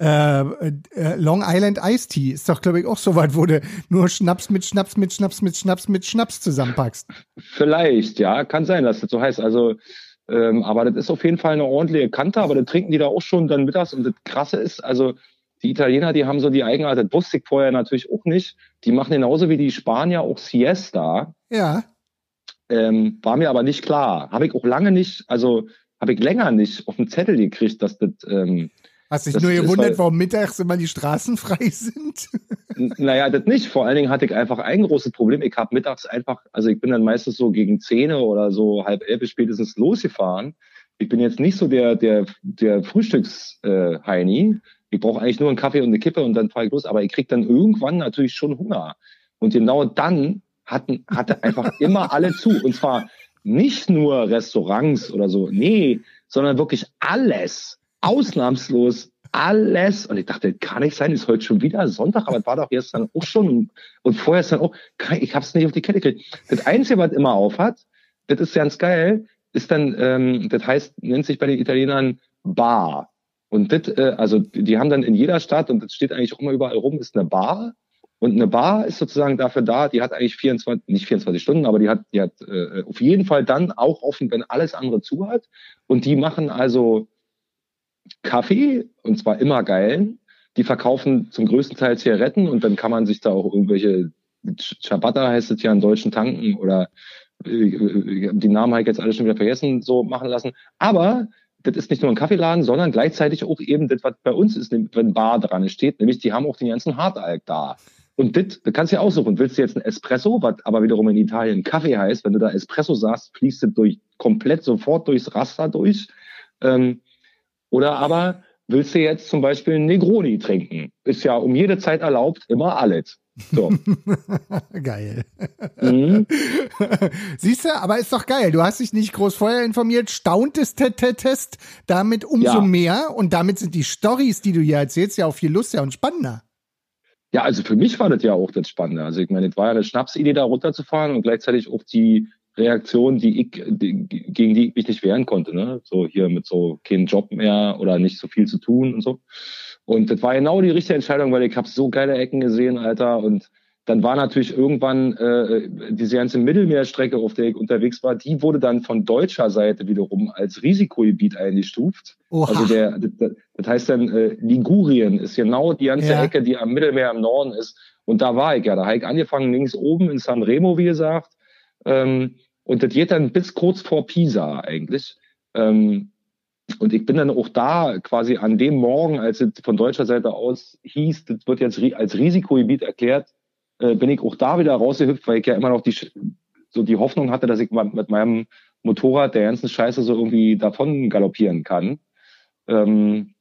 äh, äh, Long Island Ice Tea? Ist doch, glaube ich, auch so weit, wo du nur Schnaps mit Schnaps mit Schnaps mit Schnaps mit Schnaps zusammenpackst. Vielleicht, ja, kann sein, dass das so heißt. Also, ähm, aber das ist auf jeden Fall eine ordentliche Kante, aber das trinken die da auch schon dann mittags. Und das Krasse ist, also die Italiener, die haben so die Eigenart, das wusste ich vorher natürlich auch nicht. Die machen genauso wie die Spanier auch Siesta. Ja, Ähm, war mir aber nicht klar. Habe ich auch lange nicht, also habe ich länger nicht auf den Zettel gekriegt, dass das, ähm, hast dich nur gewundert, halt- warum mittags immer die Straßen frei sind? Naja, das nicht. Vor allen Dingen hatte ich einfach ein großes Problem. Ich habe mittags einfach, also ich bin dann meistens so gegen zehn oder so halb elf spätestens losgefahren. Ich bin jetzt nicht so der, der, der Frühstücks-Heini. Äh, ich brauche eigentlich nur einen Kaffee und eine Kippe und dann fahre ich los. Aber ich krieg dann irgendwann natürlich schon Hunger. Und genau dann hatten, hatte einfach immer alle zu. Und zwar nicht nur Restaurants oder so, nee, sondern wirklich alles. Ausnahmslos alles. Und ich dachte, kann nicht sein, ist heute schon wieder Sonntag, aber es war doch jetzt dann auch schon. Und vorher ist dann auch, ich habe es nicht auf die Kette gekriegt. Das Einzige, was immer auf hat, das ist ganz geil, ist dann, ähm, das heißt, nennt sich bei den Italienern Bar. Und das, äh, also die haben dann in jeder Stadt, und das steht eigentlich auch immer überall rum, ist eine Bar. Und eine Bar ist sozusagen dafür da, die hat eigentlich 24, nicht 24 Stunden, aber die hat, die hat äh, auf jeden Fall dann auch offen, wenn alles andere zu hat. Und die machen also Kaffee, und zwar immer geilen. Die verkaufen zum größten Teil Zigaretten und dann kann man sich da auch irgendwelche Ciabatta heißt es ja in deutschen Tanken oder äh, die Namen habe ich jetzt alle schon wieder vergessen, so machen lassen. Aber das ist nicht nur ein Kaffeeladen, sondern gleichzeitig auch eben das, was bei uns ist, wenn Bar dran steht, nämlich die haben auch den ganzen Hartalk da. Und das, das kannst du ja aussuchen. Willst du jetzt ein Espresso, was aber wiederum in Italien Kaffee heißt, wenn du da Espresso sagst, fließt es durch, komplett sofort durchs Raster durch. Ähm, oder aber willst du jetzt zum Beispiel Negroni trinken? Ist ja um jede Zeit erlaubt, immer alles. So. geil. Mhm. Siehst du, aber ist doch geil. Du hast dich nicht groß vorher informiert, stauntest Test damit umso ja. mehr und damit sind die Stories, die du hier erzählst, ja auch viel lustiger und spannender. Ja, also für mich war das ja auch das Spannende. Also ich meine, es war ja eine Schnapsidee, da runterzufahren und gleichzeitig auch die Reaktion, die ich, die, gegen die ich mich nicht wehren konnte. Ne? So hier mit so keinen Job mehr oder nicht so viel zu tun und so. Und das war genau die richtige Entscheidung, weil ich habe so geile Ecken gesehen, Alter. Und dann war natürlich irgendwann äh, diese ganze Mittelmeerstrecke, auf der ich unterwegs war, die wurde dann von deutscher Seite wiederum als Risikogebiet eingestuft. Oha. Also der, das, das heißt dann äh, Ligurien ist genau die ganze ja. Ecke, die am Mittelmeer im Norden ist. Und da war ich ja. Da habe ich angefangen links oben in San Remo, wie gesagt. Ähm, und das geht dann bis kurz vor Pisa eigentlich. Ähm, und ich bin dann auch da quasi an dem Morgen, als es von deutscher Seite aus hieß, das wird jetzt als Risikogebiet erklärt, äh, bin ich auch da wieder rausgehüpft, weil ich ja immer noch die, so die Hoffnung hatte, dass ich mit meinem Motorrad der ganzen Scheiße so irgendwie davon galoppieren kann. Ähm,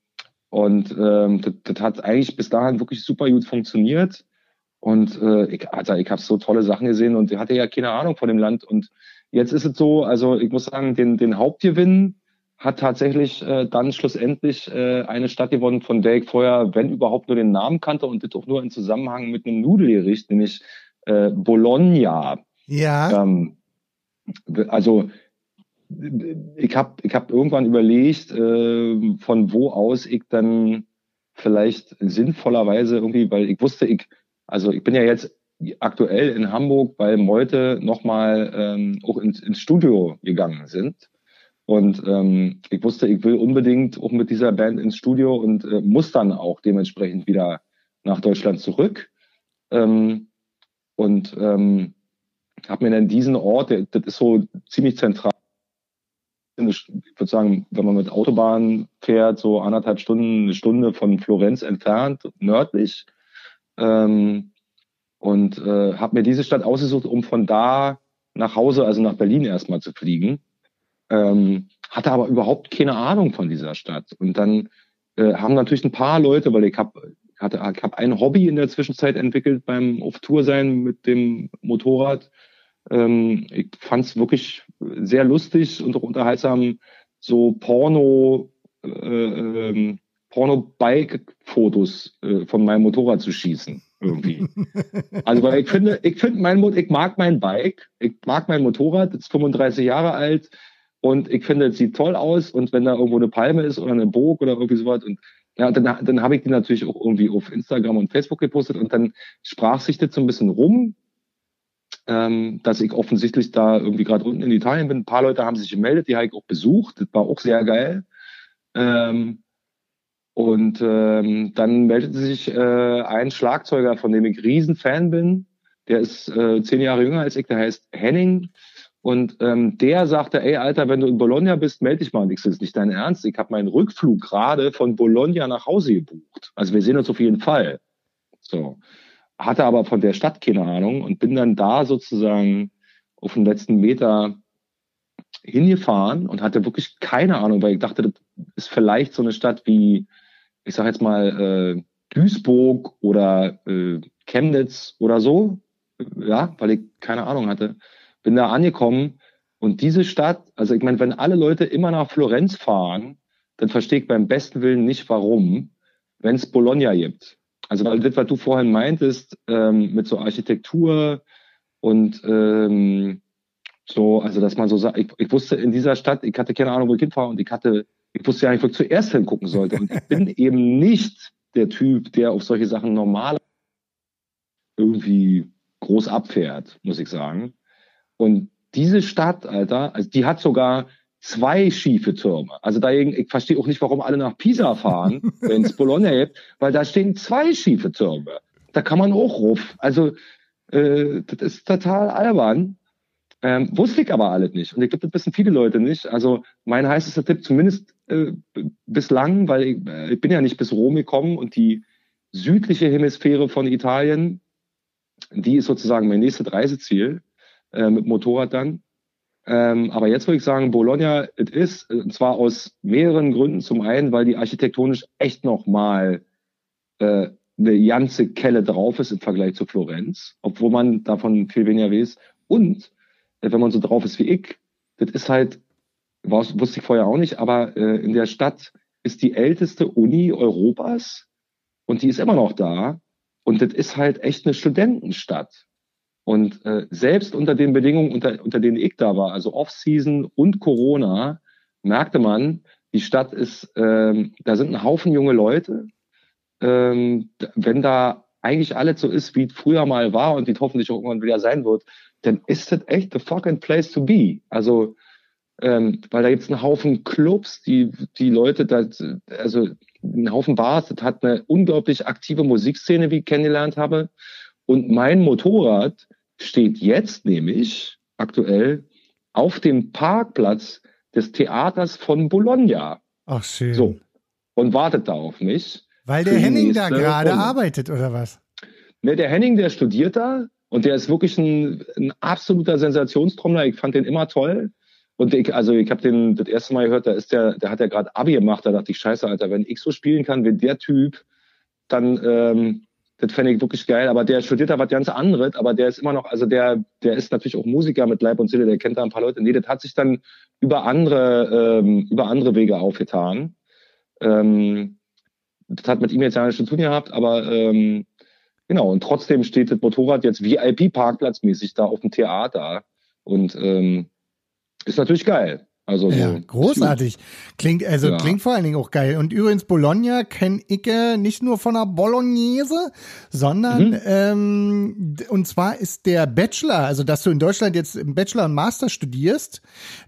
und ähm, das, das hat eigentlich bis dahin wirklich super gut funktioniert. Und äh, ich, also ich habe so tolle Sachen gesehen und hatte ja keine Ahnung von dem Land. Und jetzt ist es so, also ich muss sagen, den, den Hauptgewinn hat tatsächlich äh, dann schlussendlich äh, eine Stadt gewonnen, von der ich vorher, wenn überhaupt, nur den Namen kannte und das auch nur in Zusammenhang mit einem Nudelgericht, nämlich äh, Bologna. Ja. Ähm, also ich habe ich hab irgendwann überlegt, äh, von wo aus ich dann vielleicht sinnvollerweise irgendwie, weil ich wusste, ich also ich bin ja jetzt aktuell in Hamburg, weil Meute nochmal ähm, auch ins, ins Studio gegangen sind. Und ähm, ich wusste, ich will unbedingt auch mit dieser Band ins Studio und äh, muss dann auch dementsprechend wieder nach Deutschland zurück. Ähm, und ähm, habe mir dann diesen Ort, der, das ist so ziemlich zentral. Ich würde sagen, wenn man mit Autobahn fährt, so anderthalb Stunden, eine Stunde von Florenz entfernt, nördlich, ähm, und äh, habe mir diese Stadt ausgesucht, um von da nach Hause, also nach Berlin erstmal zu fliegen. Ähm, hatte aber überhaupt keine Ahnung von dieser Stadt. Und dann äh, haben natürlich ein paar Leute, weil ich habe hatte, ich hab ein Hobby in der Zwischenzeit entwickelt beim auf Tour sein mit dem Motorrad. Ähm, ich fand es wirklich sehr lustig und auch unterhaltsam, so Porno äh, ähm, Porno-Bike-Fotos äh, von meinem Motorrad zu schießen. Irgendwie. also, weil ich finde, ich finde mein, ich mag mein Bike, ich mag mein Motorrad, ist 35 Jahre alt und ich finde, es sieht toll aus und wenn da irgendwo eine Palme ist oder eine Burg oder irgendwie sowas und ja, dann, dann habe ich die natürlich auch irgendwie auf Instagram und Facebook gepostet und dann sprach sich das so ein bisschen rum, ähm, dass ich offensichtlich da irgendwie gerade unten in Italien bin. Ein paar Leute haben sich gemeldet, die habe ich auch besucht, das war auch sehr geil. Ähm, und ähm, dann meldete sich äh, ein Schlagzeuger, von dem ich Riesenfan bin. Der ist äh, zehn Jahre jünger als ich, der heißt Henning. Und ähm, der sagte, ey Alter, wenn du in Bologna bist, melde dich mal. Ich so, ist nicht dein Ernst. Ich habe meinen Rückflug gerade von Bologna nach Hause gebucht. Also wir sehen uns auf jeden Fall. So. Hatte aber von der Stadt keine Ahnung und bin dann da sozusagen auf den letzten Meter hingefahren und hatte wirklich keine Ahnung, weil ich dachte, das ist vielleicht so eine Stadt wie ich sage jetzt mal, äh, Duisburg oder äh, Chemnitz oder so. ja, weil ich keine Ahnung hatte. Bin da angekommen und diese Stadt, also ich meine, wenn alle Leute immer nach Florenz fahren, dann verstehe ich beim besten Willen nicht, warum, wenn es Bologna gibt. Also weil das, was du vorhin meintest, ähm, mit so Architektur und ähm, so, also dass man so sagt, ich, ich wusste in dieser Stadt, ich hatte keine Ahnung, wo ich hinfahre und ich hatte, ich wusste ja nicht, wo ich zuerst hingucken sollte. Und ich bin eben nicht der Typ, der auf solche Sachen normal irgendwie groß abfährt, muss ich sagen. Und diese Stadt, Alter, also die hat sogar zwei schiefe Türme. Also da ich verstehe auch nicht, warum alle nach Pisa fahren, wenn es Bologna gibt, weil da stehen zwei schiefe Türme. Da kann man auch ruf. Also äh, das ist total albern. Ähm, wusste ich aber alles nicht. Und ich glaube, das wissen viele Leute nicht. Also mein heißester Tipp, zumindest äh, bislang, weil ich, äh, ich bin ja nicht bis Rom gekommen und die südliche Hemisphäre von Italien, die ist sozusagen mein nächstes Reiseziel äh, mit Motorrad dann. Ähm, aber jetzt würde ich sagen, Bologna, it is, und zwar aus mehreren Gründen. Zum einen, weil die architektonisch echt nochmal äh, eine ganze Kelle drauf ist im Vergleich zu Florenz, obwohl man davon viel weniger weiß. Und äh, wenn man so drauf ist wie ich, das ist halt, wusste ich vorher auch nicht, aber äh, in der Stadt ist die älteste Uni Europas und die ist immer noch da. Und das ist halt echt eine Studentenstadt. Und äh, selbst unter den Bedingungen, unter, unter denen ich da war, also Off-Season und Corona, merkte man, die Stadt ist, ähm, da sind ein Haufen junge Leute. Ähm, wenn da eigentlich alles so ist, wie es früher mal war und wie es hoffentlich auch irgendwann wieder sein wird, dann ist das echt the fucking place to be. Also, ähm, weil da gibt's einen Haufen Clubs, die, die Leute, da, also einen Haufen Bars, das hat eine unglaublich aktive Musikszene, wie ich kennengelernt habe. Und mein Motorrad steht jetzt nämlich aktuell auf dem Parkplatz des Theaters von Bologna. Ach schön. So. Und wartet da auf mich. Weil der Henning da gerade arbeitet, oder was? Ne, der Henning, der studiert da und der ist wirklich ein, ein absoluter Sensationstrommler. Ich fand den immer toll. Und ich, also ich habe den das erste Mal gehört, da ist der, der hat ja gerade Abi gemacht, da dachte ich, scheiße, Alter, wenn ich so spielen kann wie der Typ, dann ähm, das fände ich wirklich geil. Aber der studiert da was ganz anderes, aber der ist immer noch, also der, der ist natürlich auch Musiker mit Leib und Seele, der kennt da ein paar Leute. Nee, das hat sich dann über andere, ähm, über andere Wege aufgetan. Ähm, das hat mit ihm jetzt ja nichts zu tun gehabt, aber ähm, genau, und trotzdem steht das Motorrad jetzt VIP-Parkplatzmäßig da auf dem Theater. Und ähm, ist natürlich geil. Also ja, so großartig. Klingt also ja. klingt vor allen Dingen auch geil. Und übrigens Bologna kenne ich äh, nicht nur von der Bolognese, sondern mhm. ähm, und zwar ist der Bachelor, also dass du in Deutschland jetzt im Bachelor und Master studierst,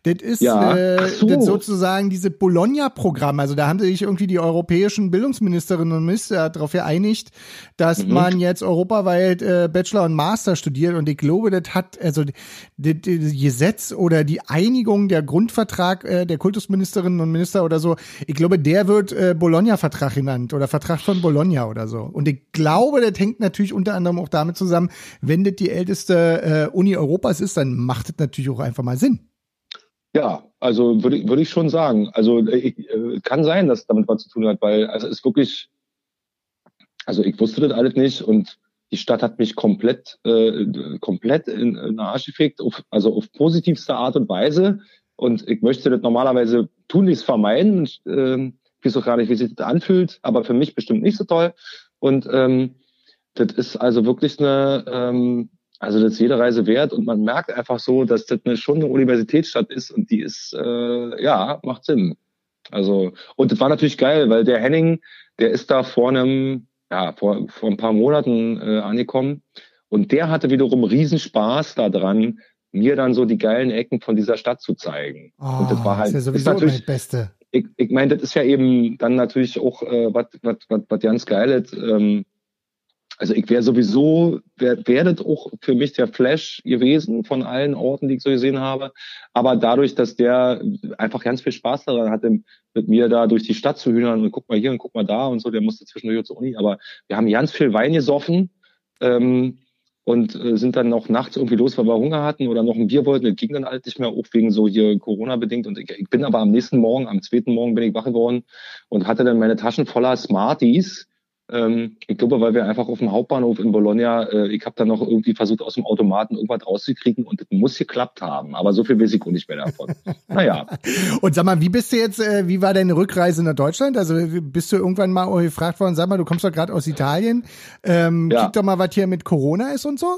das ist ja. äh, so. das sozusagen diese Bologna-Programm. Also da haben sich irgendwie die europäischen Bildungsministerinnen und Minister darauf geeinigt, dass mhm. man jetzt europaweit äh, Bachelor und Master studiert. Und ich glaube, das hat also das Gesetz oder die Einigung der Grundverträge Vertrag äh, der Kultusministerinnen und Minister oder so, ich glaube, der wird äh, Bologna-Vertrag genannt oder Vertrag von Bologna oder so. Und ich glaube, das hängt natürlich unter anderem auch damit zusammen, wenn das die älteste äh, Uni Europas ist, dann macht das natürlich auch einfach mal Sinn. Ja, also würde würde ich schon sagen. Also äh, ich, äh, kann sein, dass damit was zu tun hat, weil also es ist wirklich, also ich wusste das alles nicht und die Stadt hat mich komplett äh, komplett in, in den Arsch gefickt, auf, also auf positivste Art und Weise. Und ich möchte das normalerweise tunlichst vermeiden. Ich, äh, weiß auch gar nicht, wie sich das anfühlt, aber für mich bestimmt nicht so toll. Und ähm, das ist also wirklich eine, ähm, also das ist jede Reise wert und man merkt einfach so, dass das eine, schon eine Universitätsstadt ist und die ist, äh, ja, macht Sinn. Also, und das war natürlich geil, weil der Henning, der ist da vor einem, ja, vor, vor ein paar Monaten äh, angekommen und der hatte wiederum Riesenspaß daran, mir dann so die geilen Ecken von dieser Stadt zu zeigen. Oh, und das war halt, ist ja sowieso ist natürlich, das Beste. Ich, ich meine, das ist ja eben dann natürlich auch äh, was was was was ganz Geiles. Ähm, also ich wäre sowieso, wär das auch für mich der Flash gewesen von allen Orten, die ich so gesehen habe. Aber dadurch, dass der einfach ganz viel Spaß daran hatte, mit mir da durch die Stadt zu hühnern und guck mal hier und guck mal da und so, der musste zwischendurch zur Uni. Aber wir haben ganz viel Wein gesoffen. Ähm, und äh, sind dann noch nachts irgendwie los, weil wir Hunger hatten oder noch ein Bier wollten. Das ging dann halt nicht mehr, auch wegen so hier Corona-bedingt. Und ich, ich, bin aber am nächsten Morgen, am zweiten Morgen bin ich wach geworden und hatte dann meine Taschen voller Smarties Ähm, ich glaube, weil wir einfach auf dem Hauptbahnhof in Bologna, äh, ich habe dann noch irgendwie versucht, aus dem Automaten irgendwas rauszukriegen und das muss geklappt haben. Aber so viel weiß ich auch nicht mehr davon. naja. Und sag mal, wie bist du jetzt, äh, wie war deine Rückreise nach Deutschland? Also bist du irgendwann mal gefragt worden, sag mal, du kommst doch gerade aus Italien. Ähm, ja. Doch mal, was hier mit Corona ist und so?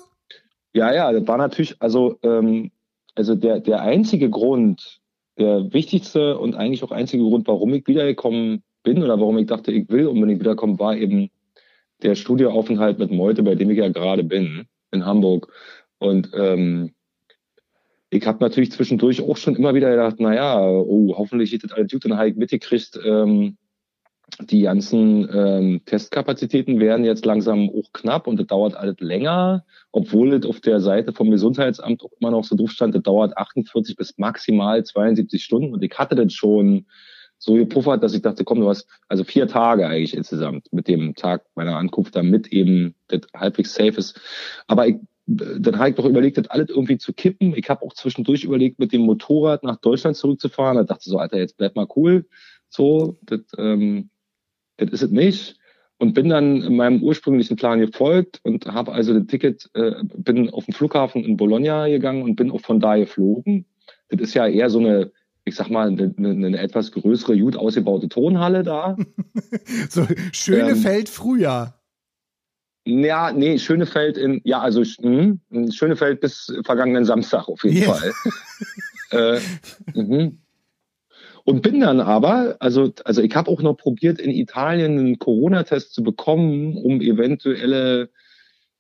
Ja, ja, das war natürlich, also, ähm, also der, der einzige Grund, der wichtigste und eigentlich auch einzige Grund, warum ich wiedergekommen bin oder warum ich dachte, ich will unbedingt wiederkommen, war eben der Studioaufenthalt mit Meute, bei dem ich ja gerade bin, in Hamburg. Und ähm, ich habe natürlich zwischendurch auch schon immer wieder gedacht, naja, oh, hoffentlich ist das alles gut, dann habe ich mitgekriegt, ähm, die ganzen ähm, Testkapazitäten werden jetzt langsam auch knapp und das dauert alles länger, obwohl es auf der Seite vom Gesundheitsamt auch immer noch so drauf stand, das dauert 48 bis maximal 72 Stunden und ich hatte das schon so gepuffert, dass ich dachte, komm, du hast also vier Tage eigentlich insgesamt mit dem Tag meiner Ankunft, damit eben das halbwegs safe ist. Aber ich, dann habe ich doch überlegt, das alles irgendwie zu kippen. Ich habe auch zwischendurch überlegt, mit dem Motorrad nach Deutschland zurückzufahren. Da dachte so, Alter, jetzt bleib mal cool. So, das, ähm, das ist es nicht. Und bin dann meinem ursprünglichen Plan gefolgt und habe also das Ticket, äh, bin auf den Flughafen in Bologna gegangen und bin auch von da geflogen. Das ist ja eher so eine ich sag mal, eine, eine etwas größere, gut ausgebaute Tonhalle da. so Schönefeld ähm, früher. Ja, nee, Schönefeld in, ja, also mh, hm, Schönefeld bis vergangenen Samstag auf jeden yeah. Fall. äh, mhm. Und bin dann aber, also, also ich habe auch noch probiert, in Italien einen Corona-Test zu bekommen, um eventuelle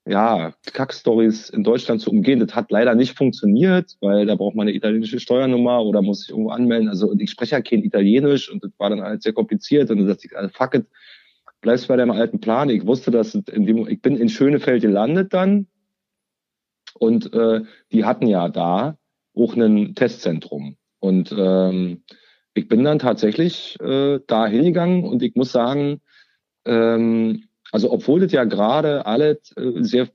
ja, Kackstories in Deutschland zu umgehen. Das hat leider nicht funktioniert, weil da braucht man eine italienische Steuernummer oder muss sich irgendwo anmelden. Also ich spreche ja kein Italienisch und das war dann halt sehr kompliziert und dann dachte ich, also fuck it, bleibst bei deinem alten Plan. Ich wusste, dass in dem, ich bin in Schönefeld gelandet dann und äh, die hatten ja da auch ein Testzentrum und ähm, ich bin dann tatsächlich äh, da hingegangen und ich muss sagen, ähm, also obwohl das ja gerade alle äh, sehr,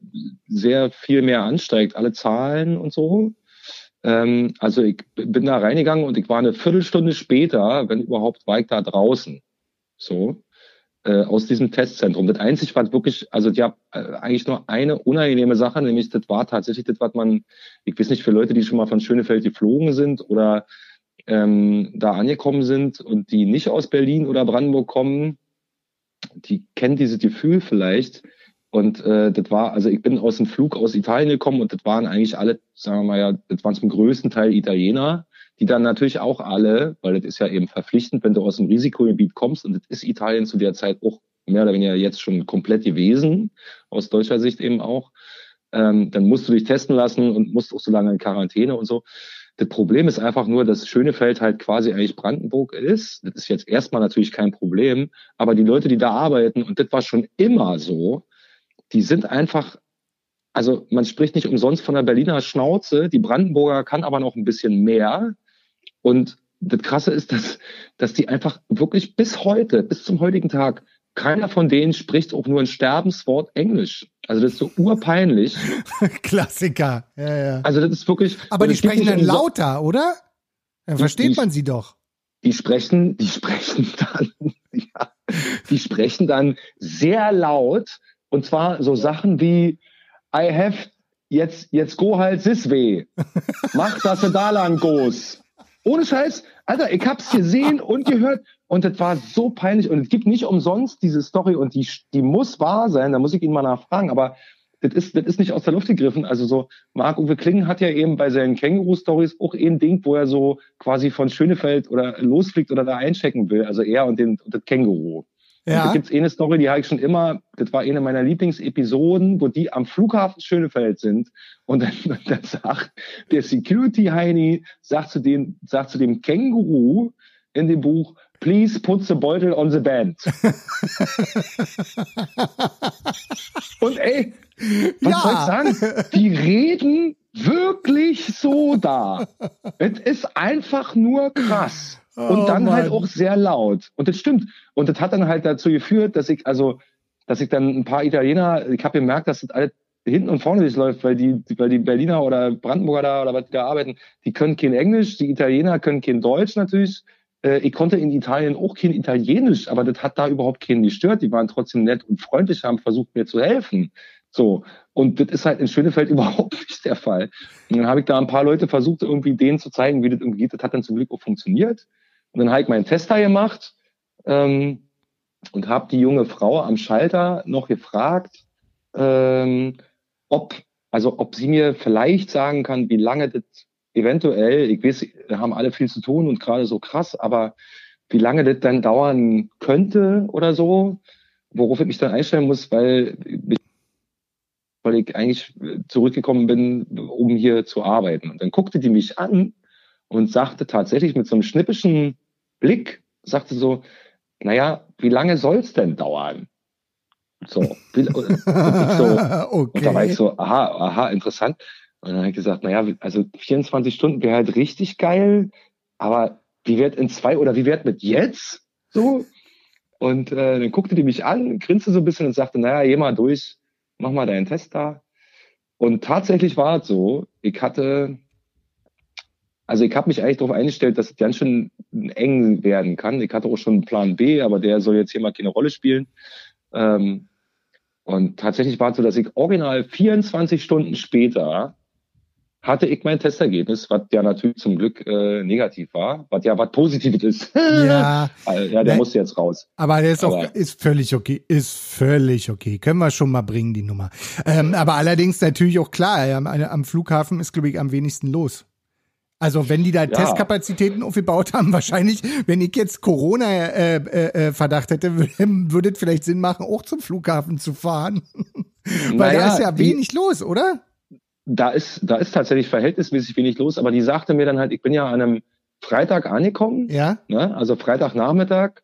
sehr viel mehr ansteigt, alle Zahlen und so. Ähm, also ich bin da reingegangen und ich war eine Viertelstunde später, wenn überhaupt, war ich da draußen. So. Äh, aus diesem Testzentrum. Das einzig war wirklich, also haben äh, eigentlich nur eine unangenehme Sache, nämlich das war tatsächlich das, was man, ich weiß nicht, für Leute, die schon mal von Schönefeld geflogen sind oder ähm, da angekommen sind und die nicht aus Berlin oder Brandenburg kommen, die kennen dieses Gefühl vielleicht. Und äh, das war, also ich bin aus dem Flug aus Italien gekommen und das waren eigentlich alle, sagen wir mal ja, das waren zum größten Teil Italiener, die dann natürlich auch alle, weil das ist ja eben verpflichtend, wenn du aus dem Risikogebiet kommst, und das ist Italien zu der Zeit auch mehr oder weniger jetzt schon komplett gewesen, aus deutscher Sicht eben auch, ähm, dann musst du dich testen lassen und musst auch so lange in Quarantäne und so. Das Problem ist einfach nur, dass Schönefeld halt quasi eigentlich Brandenburg ist. Das ist jetzt erstmal natürlich kein Problem, aber die Leute, die da arbeiten, und das war schon immer so, die sind einfach, also man spricht nicht umsonst von der Berliner Schnauze, die Brandenburger kann aber noch ein bisschen mehr. Und das Krasse ist, dass, dass die einfach wirklich bis heute, bis zum heutigen Tag keiner von denen spricht auch nur ein Sterbenswort Englisch. Also das ist so urpeinlich. Klassiker. Ja, ja. Also das ist wirklich. Aber die sprechen dann lauter, oder? Dann versteht die, man sie doch. Die sprechen, die sprechen dann, ja, die sprechen dann sehr laut und zwar so Sachen wie I have jetzt jetzt go halt this way. Mach, dass du da lang goes. Ohne Scheiß, Alter, ich hab's gesehen und gehört und das war so peinlich und es gibt nicht umsonst diese Story und die, die muss wahr sein, da muss ich ihn mal nachfragen, aber das ist, das ist nicht aus der Luft gegriffen. Also so, Marc-Uwe Klingen hat ja eben bei seinen Känguru-Stories auch ein Ding, wo er so quasi von Schönefeld oder losfliegt oder da einchecken will. Also er und, den, und das Känguru. Ja. Und da gibt's eine Story, die habe ich schon immer, das war eine meiner Lieblingsepisoden, wo die am Flughafen Schönefeld sind und dann, dann sagt der Security-Heini, sagt zu dem, sagt zu dem Känguru in dem Buch, please put the bottle on the band. und ey, was ja. soll ich sagen? Die reden wirklich so da. es ist einfach nur krass. Und dann oh halt auch sehr laut. Und das stimmt. Und das hat dann halt dazu geführt, dass ich, also, dass ich dann ein paar Italiener, ich habe gemerkt, dass das alles hinten und vorne durchläuft, weil die, weil die Berliner oder Brandenburger da oder was die da arbeiten, die können kein Englisch, die Italiener können kein Deutsch natürlich, äh, ich konnte in Italien auch kein Italienisch, aber das hat da überhaupt keinen gestört. Die waren trotzdem nett und freundlich, haben versucht, mir zu helfen. So. Und das ist halt in Schönefeld überhaupt nicht der Fall. Und dann habe ich da ein paar Leute versucht, irgendwie denen zu zeigen, wie das irgendwie geht. Das hat dann zum Glück auch funktioniert. Und dann habe ich meinen Tester gemacht ähm, und habe die junge Frau am Schalter noch gefragt, ähm, ob, also ob sie mir vielleicht sagen kann, wie lange das eventuell, ich weiß, wir haben alle viel zu tun und gerade so krass, aber wie lange das dann dauern könnte oder so, worauf ich mich dann einstellen muss, weil ich, weil ich eigentlich zurückgekommen bin, um hier zu arbeiten. Und dann guckte die mich an und sagte tatsächlich mit so einem schnippischen Blick, sagte so, naja, wie lange soll's denn dauern? So, wie, so okay. und da war ich so, aha, aha, interessant. Und dann ich gesagt, naja, also 24 Stunden wäre halt richtig geil, aber wie wird in zwei oder wie wird mit jetzt? So. Und äh, dann guckte die mich an, grinste so ein bisschen und sagte, naja, geh mal durch, mach mal deinen Test da. Und tatsächlich war es so, ich hatte, also ich habe mich eigentlich darauf eingestellt, dass es ganz schön eng werden kann. Ich hatte auch schon einen Plan B, aber der soll jetzt hier mal keine Rolle spielen. Ähm, und tatsächlich war es so, dass ich original 24 Stunden später hatte ich mein Testergebnis, was ja natürlich zum Glück äh, negativ war, was ja was Positives ist. Ja, ja der ne, muss jetzt raus. Aber der ist aber, auch ist völlig okay, ist völlig okay. Können wir schon mal bringen die Nummer. Ähm, aber allerdings natürlich auch klar, am, am Flughafen ist glaube ich am wenigsten los. Also wenn die da ja. Testkapazitäten aufgebaut haben, wahrscheinlich, wenn ich jetzt Corona-Verdacht äh, äh, hätte, würde es vielleicht Sinn machen, auch zum Flughafen zu fahren. Weil naja, da ist ja wenig die, los, oder? Da ist, da ist tatsächlich verhältnismäßig wenig los, aber die sagte mir dann halt, ich bin ja an einem Freitag angekommen, ja. Ne, also Freitagnachmittag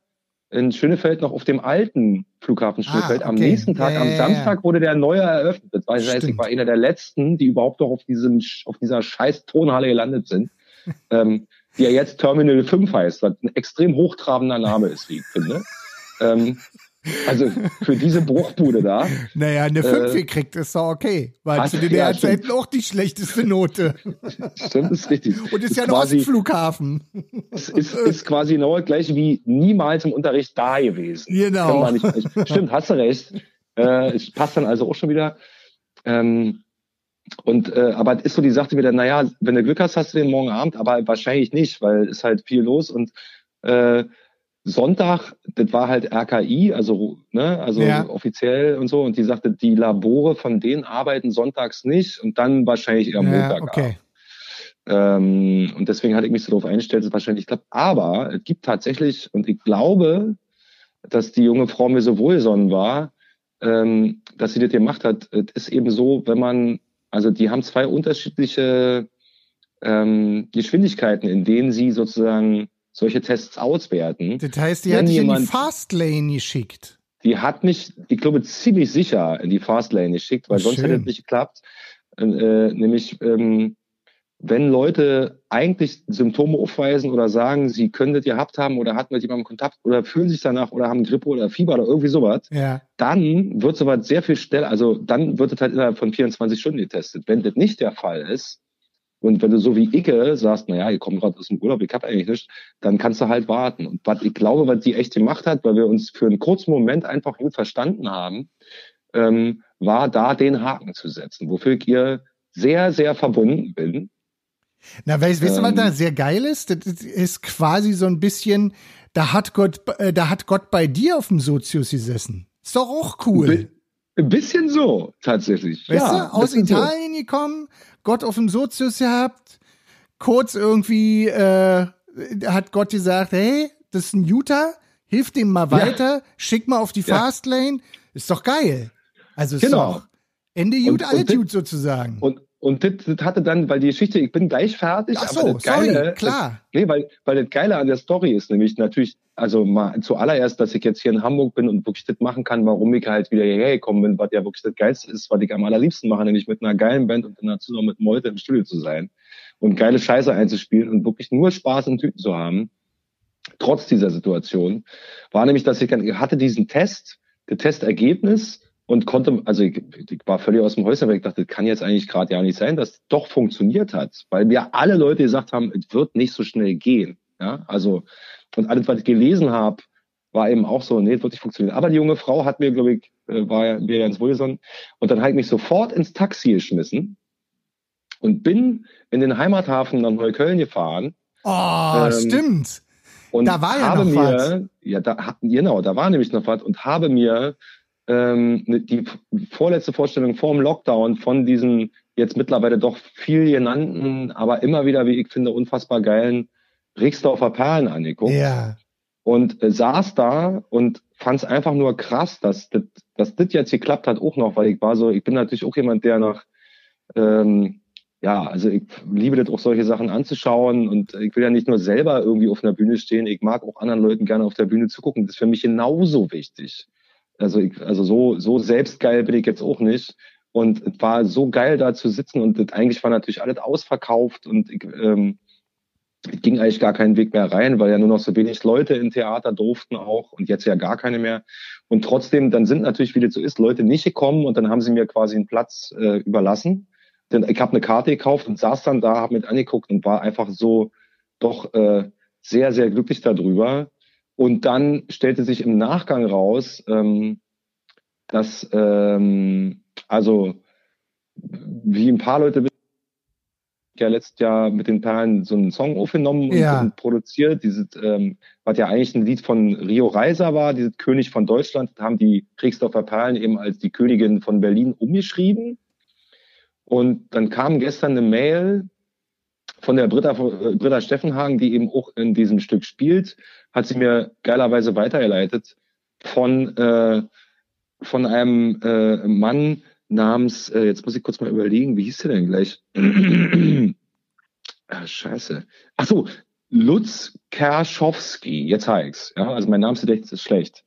in Schönefeld noch auf dem alten Flughafen ah, Schönefeld. Ah, okay. Am nächsten Tag, ja, am Samstag, wurde der neue eröffnet. Das heißt, ich war einer der letzten, die überhaupt noch auf diesem, auf dieser scheiß Tonhalle gelandet sind. ähm, die ja jetzt Terminal 5 heißt, was ein extrem hochtrabender Name ist, wie ich finde. ähm, also für diese Bruchbude da. Naja, eine 5 äh, gekriegt ist doch okay. Weil zu DDR-Zeiten ja, auch die schlechteste Note. Stimmt, ist richtig. Und ist, ist ja noch quasi, Flughafen. Es ist, ist quasi genau gleich wie niemals im Unterricht da gewesen. Genau. Nicht, stimmt, hast du recht. Äh, es passt dann also auch schon wieder. Ähm, und äh, aber es ist so, die sagte mir dann, naja, wenn du Glück hast, hast du den morgen Abend, aber wahrscheinlich nicht, weil es halt viel los und äh, Sonntag, das war halt RKI, also, ne, also ja. offiziell und so. Und die sagte, die Labore von denen arbeiten sonntags nicht und dann wahrscheinlich eher Montag. Ja, okay. Ähm, und deswegen hatte ich mich so darauf eingestellt, dass wahrscheinlich klappt. Aber es gibt tatsächlich, und ich glaube, dass die junge Frau mir so wohlsonnen war, ähm, dass sie das gemacht hat. Es ist eben so, wenn man, also die haben zwei unterschiedliche ähm, Geschwindigkeiten, in denen sie sozusagen solche Tests auswerten. Das heißt, die hat dich in die Fastlane geschickt. Die hat mich, ich glaube, ziemlich sicher in die Fastlane geschickt, weil oh, sonst hätte es nicht geklappt. Äh, nämlich, ähm, wenn Leute eigentlich Symptome aufweisen oder sagen, sie können das gehabt haben oder hatten mit jemandem Kontakt oder fühlen sich danach oder haben Grippe oder Fieber oder irgendwie sowas, ja. dann wird sowas sehr viel schneller, also dann wird es halt innerhalb von 24 Stunden getestet. Wenn das nicht der Fall ist, und wenn du so wie Icke sagst, naja, ich komme gerade aus dem Urlaub, ich habe eigentlich nichts, dann kannst du halt warten. Und was ich glaube, was die echt gemacht hat, weil wir uns für einen kurzen Moment einfach gut verstanden haben, ähm, war da den Haken zu setzen, wofür ich ihr sehr, sehr verbunden bin. Na, weißt, weißt du, was da ähm. sehr geil ist? Das ist quasi so ein bisschen, da hat Gott, äh, da hat Gott bei dir auf dem Sozius gesessen. Ist doch auch cool. Ein bisschen so, tatsächlich. Weißt ja, du, aus Italien so. gekommen, Gott auf dem Sozius gehabt, kurz irgendwie äh, hat Gott gesagt, hey, das ist ein Utah, hilf dem mal weiter, ja. schick mal auf die ja. Fastlane, ist doch geil. Also ist genau. doch Ende Gut, alle Gut sozusagen. Und, und das, das hatte dann, weil die Geschichte, ich bin gleich fertig, Ach so, aber das Geile, sorry, klar. Das, nee, weil, weil das Geile an der Story ist nämlich natürlich, also mal zuallererst, dass ich jetzt hier in Hamburg bin und wirklich das machen kann, warum ich halt wieder hierher gekommen bin, was ja wirklich das Geilste ist, was ich am allerliebsten mache, nämlich mit einer geilen Band und dazu noch mit Molte im Studio zu sein und geile Scheiße einzuspielen und wirklich nur Spaß im Tüten zu haben, trotz dieser Situation, war nämlich, dass ich, ich hatte diesen Test, das Testergebnis, und konnte, also ich, ich war völlig aus dem Häuschen, weil ich dachte, das kann jetzt eigentlich gerade ja nicht sein, dass es doch funktioniert hat, weil mir alle Leute gesagt haben, es wird nicht so schnell gehen. Ja, also, und alles, was ich gelesen habe, war eben auch so, nee, das wird nicht funktionieren. Aber die junge Frau hat mir, glaube ich, äh, war ja ins Wohlgesonnen. Und dann habe ich mich sofort ins Taxi geschmissen und bin in den Heimathafen nach Neukölln gefahren. Oh, ähm, stimmt. Und da war ja noch mir, was. Ja, da, genau, da war nämlich noch was und habe mir ähm, ne, die vorletzte Vorstellung vor dem Lockdown von diesen jetzt mittlerweile doch viel genannten, aber immer wieder, wie ich finde, unfassbar geilen Rixdorfer Perlen angeguckt. Ja. Und äh, saß da und fand es einfach nur krass, dass das dass das jetzt geklappt hat auch noch, weil ich war so, ich bin natürlich auch jemand, der nach ähm, ja, also ich liebe das auch solche Sachen anzuschauen und ich will ja nicht nur selber irgendwie auf einer Bühne stehen, ich mag auch anderen Leuten gerne auf der Bühne zugucken. Das ist für mich genauso wichtig. Also ich, also so, so selbstgeil bin ich jetzt auch nicht. Und es war so geil da zu sitzen und eigentlich war natürlich alles ausverkauft und ich, ähm, es ging eigentlich gar keinen Weg mehr rein, weil ja nur noch so wenig Leute im Theater durften auch und jetzt ja gar keine mehr. Und trotzdem, dann sind natürlich, wie das so ist, Leute nicht gekommen und dann haben sie mir quasi einen Platz äh, überlassen. Denn ich habe eine Karte gekauft und saß dann da, habe mit angeguckt und war einfach so doch äh, sehr, sehr glücklich darüber. Und dann stellte sich im Nachgang raus, ähm, dass ähm, also wie ein paar Leute ja letztes Jahr mit den Perlen so einen Song aufgenommen und, ja. und produziert, dieses, ähm, was ja eigentlich ein Lied von Rio Reiser war, dieses König von Deutschland, haben die Kriegsdorfer Perlen eben als die Königin von Berlin umgeschrieben. Und dann kam gestern eine Mail von der Britta, Britta Steffenhagen, die eben auch in diesem Stück spielt, hat sie mir geilerweise weitergeleitet von, äh, von einem äh, Mann namens, äh, jetzt muss ich kurz mal überlegen, wie hieß der denn gleich? ah, scheiße. Ach so, Lutz Kerschowski, jetzt heißt's. Ja, also mein Namensgedächtnis ist schlecht.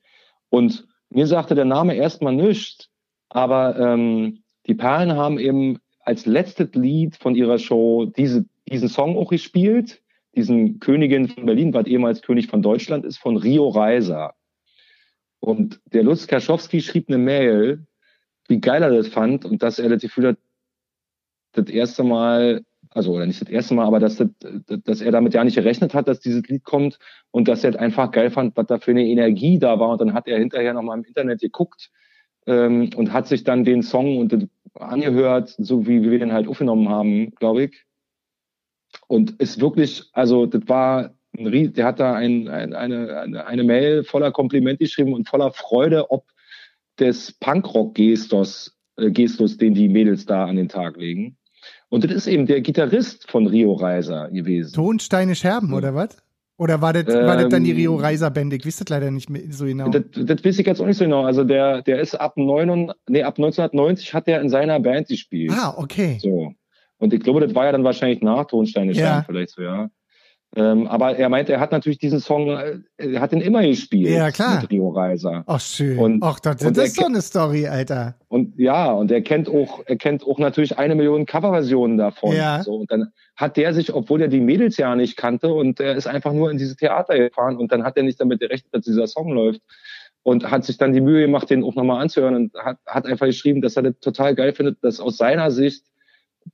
Und mir sagte der Name erstmal nichts, aber ähm, die Perlen haben eben als letztes Lied von ihrer Show diese, diesen Song auch gespielt, diesen Königin von Berlin, was ehemals König von Deutschland ist, von Rio Reiser. Und der Lutz Kerschowski schrieb eine Mail, wie geil er das fand und dass er das Gefühl hat, das erste Mal, also oder nicht das erste Mal, aber dass, das, dass er damit ja nicht gerechnet hat, dass dieses Lied kommt und dass er das einfach geil fand, was da für eine Energie da war. Und dann hat er hinterher nochmal im Internet geguckt ähm, und hat sich dann den Song und angehört, so wie wir den halt aufgenommen haben, glaube ich. Und ist wirklich, also das war ein, der hat da ein, ein, eine, eine, Mail voller Komplimente geschrieben und voller Freude, ob des Punkrock-Gestos, äh, Gestus, den die Mädels da an den Tag legen. Und das ist eben der Gitarrist von Rio Reiser gewesen. Tonsteine Scherben, oder was? Oder war das, ähm, war das dann die Rio Reiser Band? Ich wüsste das leider nicht so genau. Das, das weiß ich jetzt auch nicht so genau. Also der, der ist ab, 9, nee, ab 1990 hat er in seiner Band gespielt. Ah, okay. So. Und ich glaube, das war ja dann wahrscheinlich nach Tonsteine ja. vielleicht so, ja. Ähm, aber er meinte, er hat natürlich diesen Song, äh, er hat ihn immer gespielt. Ja, klar. Mit Rio Reiser. Ach, schön. Und, Ach, das, das ist so eine Story, Alter. Und ja, und er kennt auch, er kennt auch natürlich eine Million Coverversionen davon. Ja. So, und dann hat der sich, obwohl er die Mädels ja nicht kannte, und er ist einfach nur in dieses Theater gefahren und dann hat er nicht damit gerechnet, dass dieser Song läuft. Und hat sich dann die Mühe gemacht, den auch nochmal anzuhören und hat, hat einfach geschrieben, dass er das total geil findet, dass aus seiner Sicht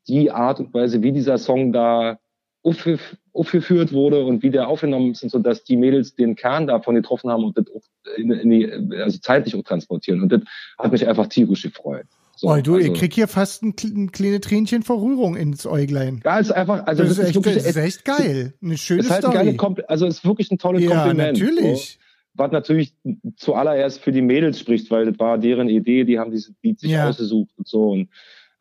die Art und Weise, wie dieser Song da aufgeführt wurde und wie der aufgenommen ist, so dass die Mädels den Kern davon getroffen haben und das auch in, in die, also zeitlich auch transportieren. Und das hat mich einfach tierisch gefreut. So, oh, du, also, ich krieg hier fast ein, ein kleines Tränchen vor Rührung ins Äuglein. Ja, ist einfach, also das, das ist, echt, wirklich, das ist echt geil. Eine schöne ist halt Story. Ein geile, also ist wirklich ein tolles ja, Kompliment. natürlich. So, was natürlich zuallererst für die Mädels spricht, weil das war deren Idee, die haben dieses Beat sich ja. ausgesucht und so. Und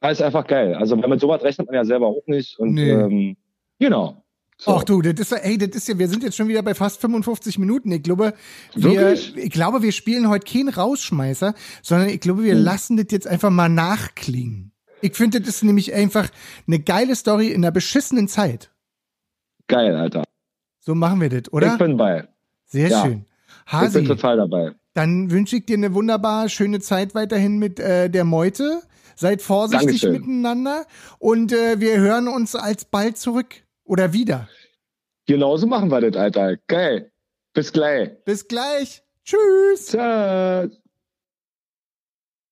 das ist einfach geil. Also wenn man sowas rechnet man ja selber auch nicht. Und nee. ähm, Genau. So. Ach du, das ist, ey, das ist ja, wir sind jetzt schon wieder bei fast 55 Minuten. Ich glaube, wir, ich glaube, wir spielen heute keinen Rausschmeißer, sondern ich glaube, wir hm. lassen das jetzt einfach mal nachklingen. Ich finde, das ist nämlich einfach eine geile Story in einer beschissenen Zeit. Geil, Alter. So machen wir das, oder? Ich bin bei. Sehr ja. schön. Hasi, ich bin total dabei. Dann wünsche ich dir eine wunderbar schöne Zeit weiterhin mit äh, der Meute. Seid vorsichtig Dankeschön. miteinander und äh, wir hören uns alsbald zurück. Oder wieder. Genauso machen wir das, Alter. Geil. Bis gleich. Bis gleich. Tschüss. Tschüss.